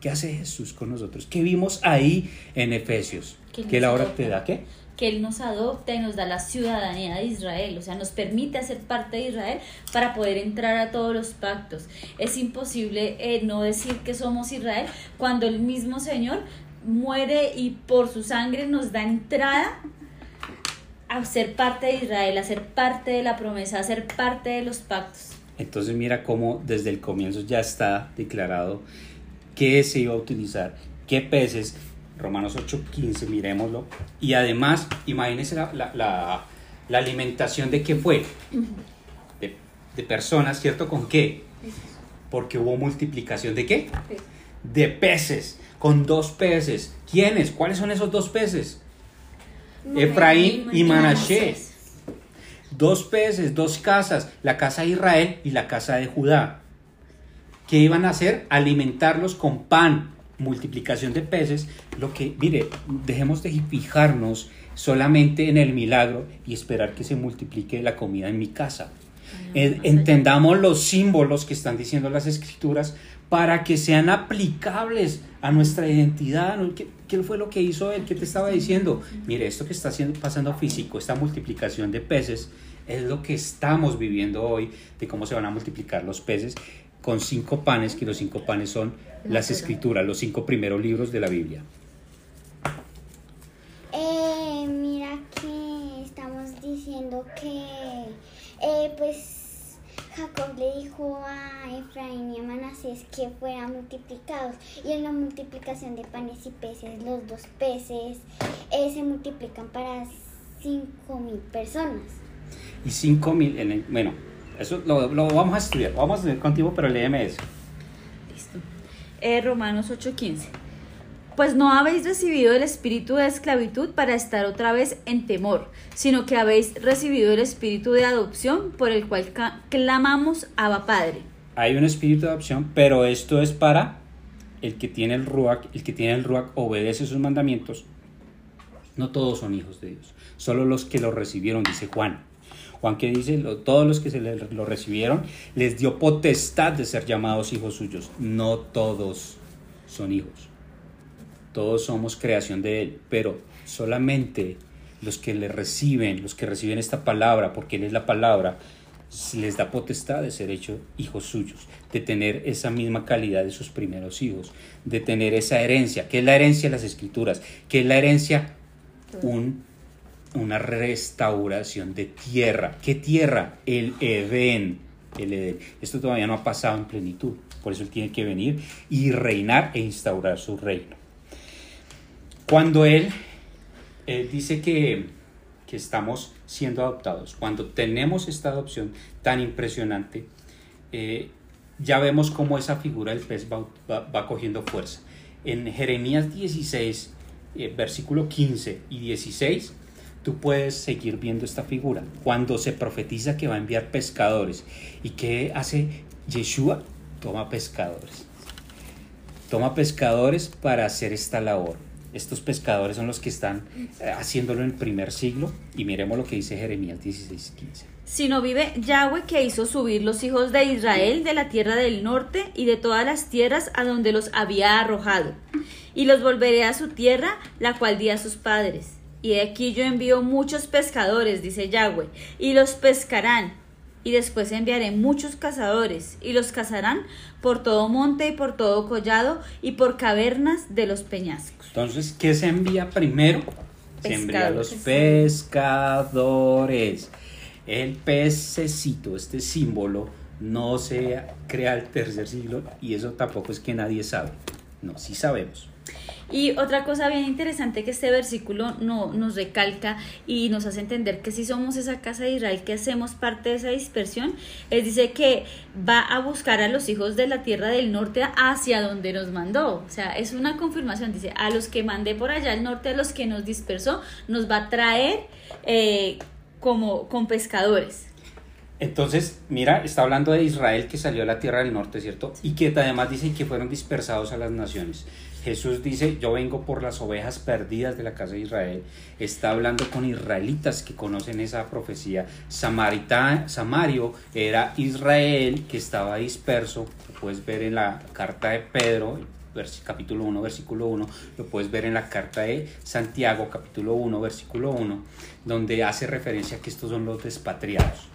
¿Qué hace Jesús con nosotros? ¿Qué vimos ahí en Efesios? Que la hora te da qué? Que Él nos adopta y nos da la ciudadanía de Israel, o sea, nos permite hacer parte de Israel para poder entrar a todos los pactos. Es imposible eh, no decir que somos Israel cuando el mismo Señor muere y por su sangre nos da entrada a ser parte de Israel, a ser parte de la promesa, a ser parte de los pactos. Entonces mira cómo desde el comienzo ya está declarado qué se iba a utilizar, qué peces. Romanos 8:15, miremoslo. Y además, imagínense la, la- la- la alimentación de qué fue. De, de personas, ¿cierto? ¿Con qué? Porque hubo multiplicación de qué? De peces, con dos peces. ¿Quiénes? ¿Cuáles son esos dos peces? Efraín y Manasés. Dos peces, dos casas, la casa de Israel y la casa de Judá. ¿Qué iban a hacer? Alimentarlos con pan. Multiplicación de peces, lo que, mire, dejemos de fijarnos solamente en el milagro y esperar que se multiplique la comida en mi casa. Eh, entendamos los símbolos que están diciendo las escrituras para que sean aplicables a nuestra identidad. ¿Qué, ¿Qué, fue lo que hizo él? ¿Qué te estaba diciendo? Mire, esto que está haciendo, pasando físico, esta multiplicación de peces, es lo que estamos viviendo hoy, de cómo se van a multiplicar los peces con cinco panes, que los cinco panes son las escrituras, los cinco primeros libros de la Biblia. Eh, mira que estamos diciendo que, eh, pues, Jacob le dijo a Efraín y a Manasés que fueran multiplicados. Y en la multiplicación de panes y peces, los dos peces eh, se multiplican para cinco mil personas. Y cinco mil, bueno, eso lo, lo, vamos a estudiar. Vamos a estudiar contigo, pero léeme eso. Listo. Eh, Romanos 8:15. Pues no habéis recibido el espíritu de esclavitud para estar otra vez en temor, sino que habéis recibido el espíritu de adopción por el cual clamamos Abba Padre. Hay un espíritu de adopción, pero esto es para el que tiene el ruach, el que tiene el ruach obedece sus mandamientos. No todos son hijos de Dios, solo los que lo recibieron, dice Juan. Juan que dice, todos los que se lo recibieron, les dio potestad de ser llamados hijos suyos. No todos son hijos. Todos somos creación de Él, pero solamente los que le reciben, los que reciben esta palabra, porque Él es la palabra, les da potestad de ser hechos hijos suyos, de tener esa misma calidad de sus primeros hijos, de tener esa herencia. ¿Qué es la herencia de las escrituras? ¿Qué es la herencia? Un una restauración de tierra. ¿Qué tierra? El Edén. El. Esto todavía no ha pasado en plenitud. Por eso él tiene que venir y reinar e instaurar su reino. Cuando él, dice que, que, estamos siendo adoptados, cuando tenemos esta adopción tan impresionante, eh, ya vemos cómo esa figura del pez va, va, cogiendo fuerza. En Jeremías 16, eh, versículo 15 y 16, tú puedes seguir viendo esta figura. Cuando se profetiza que va a enviar pescadores. ¿Y qué hace Yeshua? Toma pescadores. Toma pescadores para hacer esta labor. Estos pescadores son los que están eh, haciéndolo en el primer siglo. Y miremos lo que dice Jeremías 16, 15. Sino vive Yahweh que hizo subir los hijos de Israel de la tierra del norte y de todas las tierras a donde los había arrojado. Y los volveré a su tierra, la cual di a sus padres y de aquí yo envío muchos pescadores, dice Yahweh, y los pescarán. Y después enviaré muchos cazadores, y los cazarán por todo monte y por todo collado y por cavernas de los peñascos. Entonces, ¿qué se envía primero? Se envía los pescadores. El pececito, este símbolo, no se crea el tercer siglo y eso tampoco es que nadie sabe. No, sí sabemos. Y otra cosa bien interesante que este versículo no, nos recalca y nos hace entender que si somos esa casa de Israel, que hacemos parte de esa dispersión, es dice que va a buscar a los hijos de la tierra del norte hacia donde nos mandó. O sea, es una confirmación, dice, a los que mandé por allá al norte, a los que nos dispersó, nos va a traer eh, como con pescadores. Entonces, mira, está hablando de Israel que salió a la tierra del norte, ¿cierto? Y que además dicen que fueron dispersados a las naciones. Jesús dice, yo vengo por las ovejas perdidas de la casa de Israel. Está hablando con israelitas que conocen esa profecía. Samarita, Samario era Israel que estaba disperso. Lo puedes ver en la carta de Pedro, capítulo 1, versículo 1. Lo puedes ver en la carta de Santiago, capítulo 1, versículo 1, donde hace referencia a que estos son los despatriados.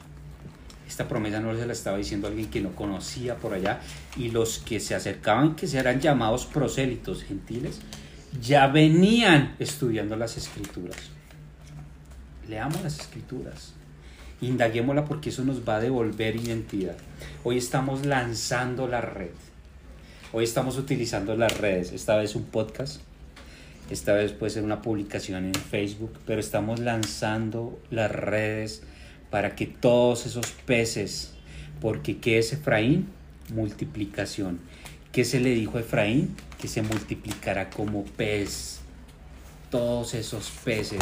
Esta promesa no se la estaba diciendo alguien que no conocía por allá y los que se acercaban, que serán llamados prosélitos gentiles, ya venían estudiando las escrituras. Leamos las escrituras, indaguémosla porque eso nos va a devolver identidad. Hoy estamos lanzando la red. Hoy estamos utilizando las redes, esta vez un podcast, esta vez puede ser una publicación en Facebook, pero estamos lanzando las redes para que todos esos peces, porque ¿qué es Efraín? Multiplicación. ¿Qué se le dijo a Efraín? Que se multiplicará como pez. Todos esos peces.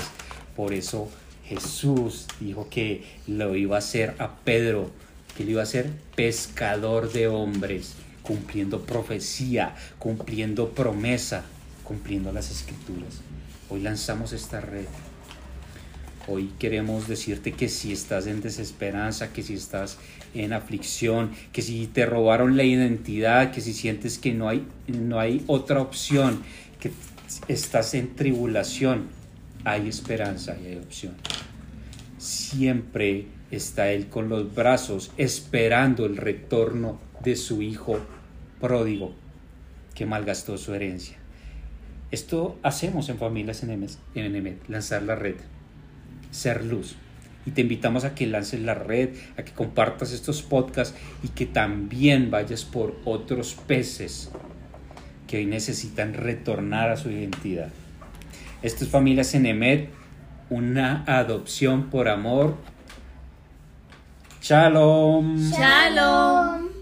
Por eso Jesús dijo que lo iba a hacer a Pedro, que lo iba a hacer pescador de hombres. cumpliendo profecía, cumpliendo promesa, cumpliendo las escrituras. Hoy lanzamos esta red. Hoy queremos decirte que si estás en desesperanza, que si estás en aflicción, que si te robaron la identidad, que si sientes que no hay, no hay otra opción, que estás en tribulación, hay esperanza y hay opción. Siempre está Él con los brazos esperando el retorno de su hijo pródigo que malgastó su herencia. Esto hacemos en Familias en Emet, lanzar la red, ser luz. Y te invitamos a que lances la red, a que compartas estos podcasts y que también vayas por otros peces que hoy necesitan retornar a su identidad. Esto es Familias en Emet, una adopción por amor. Shalom. Shalom.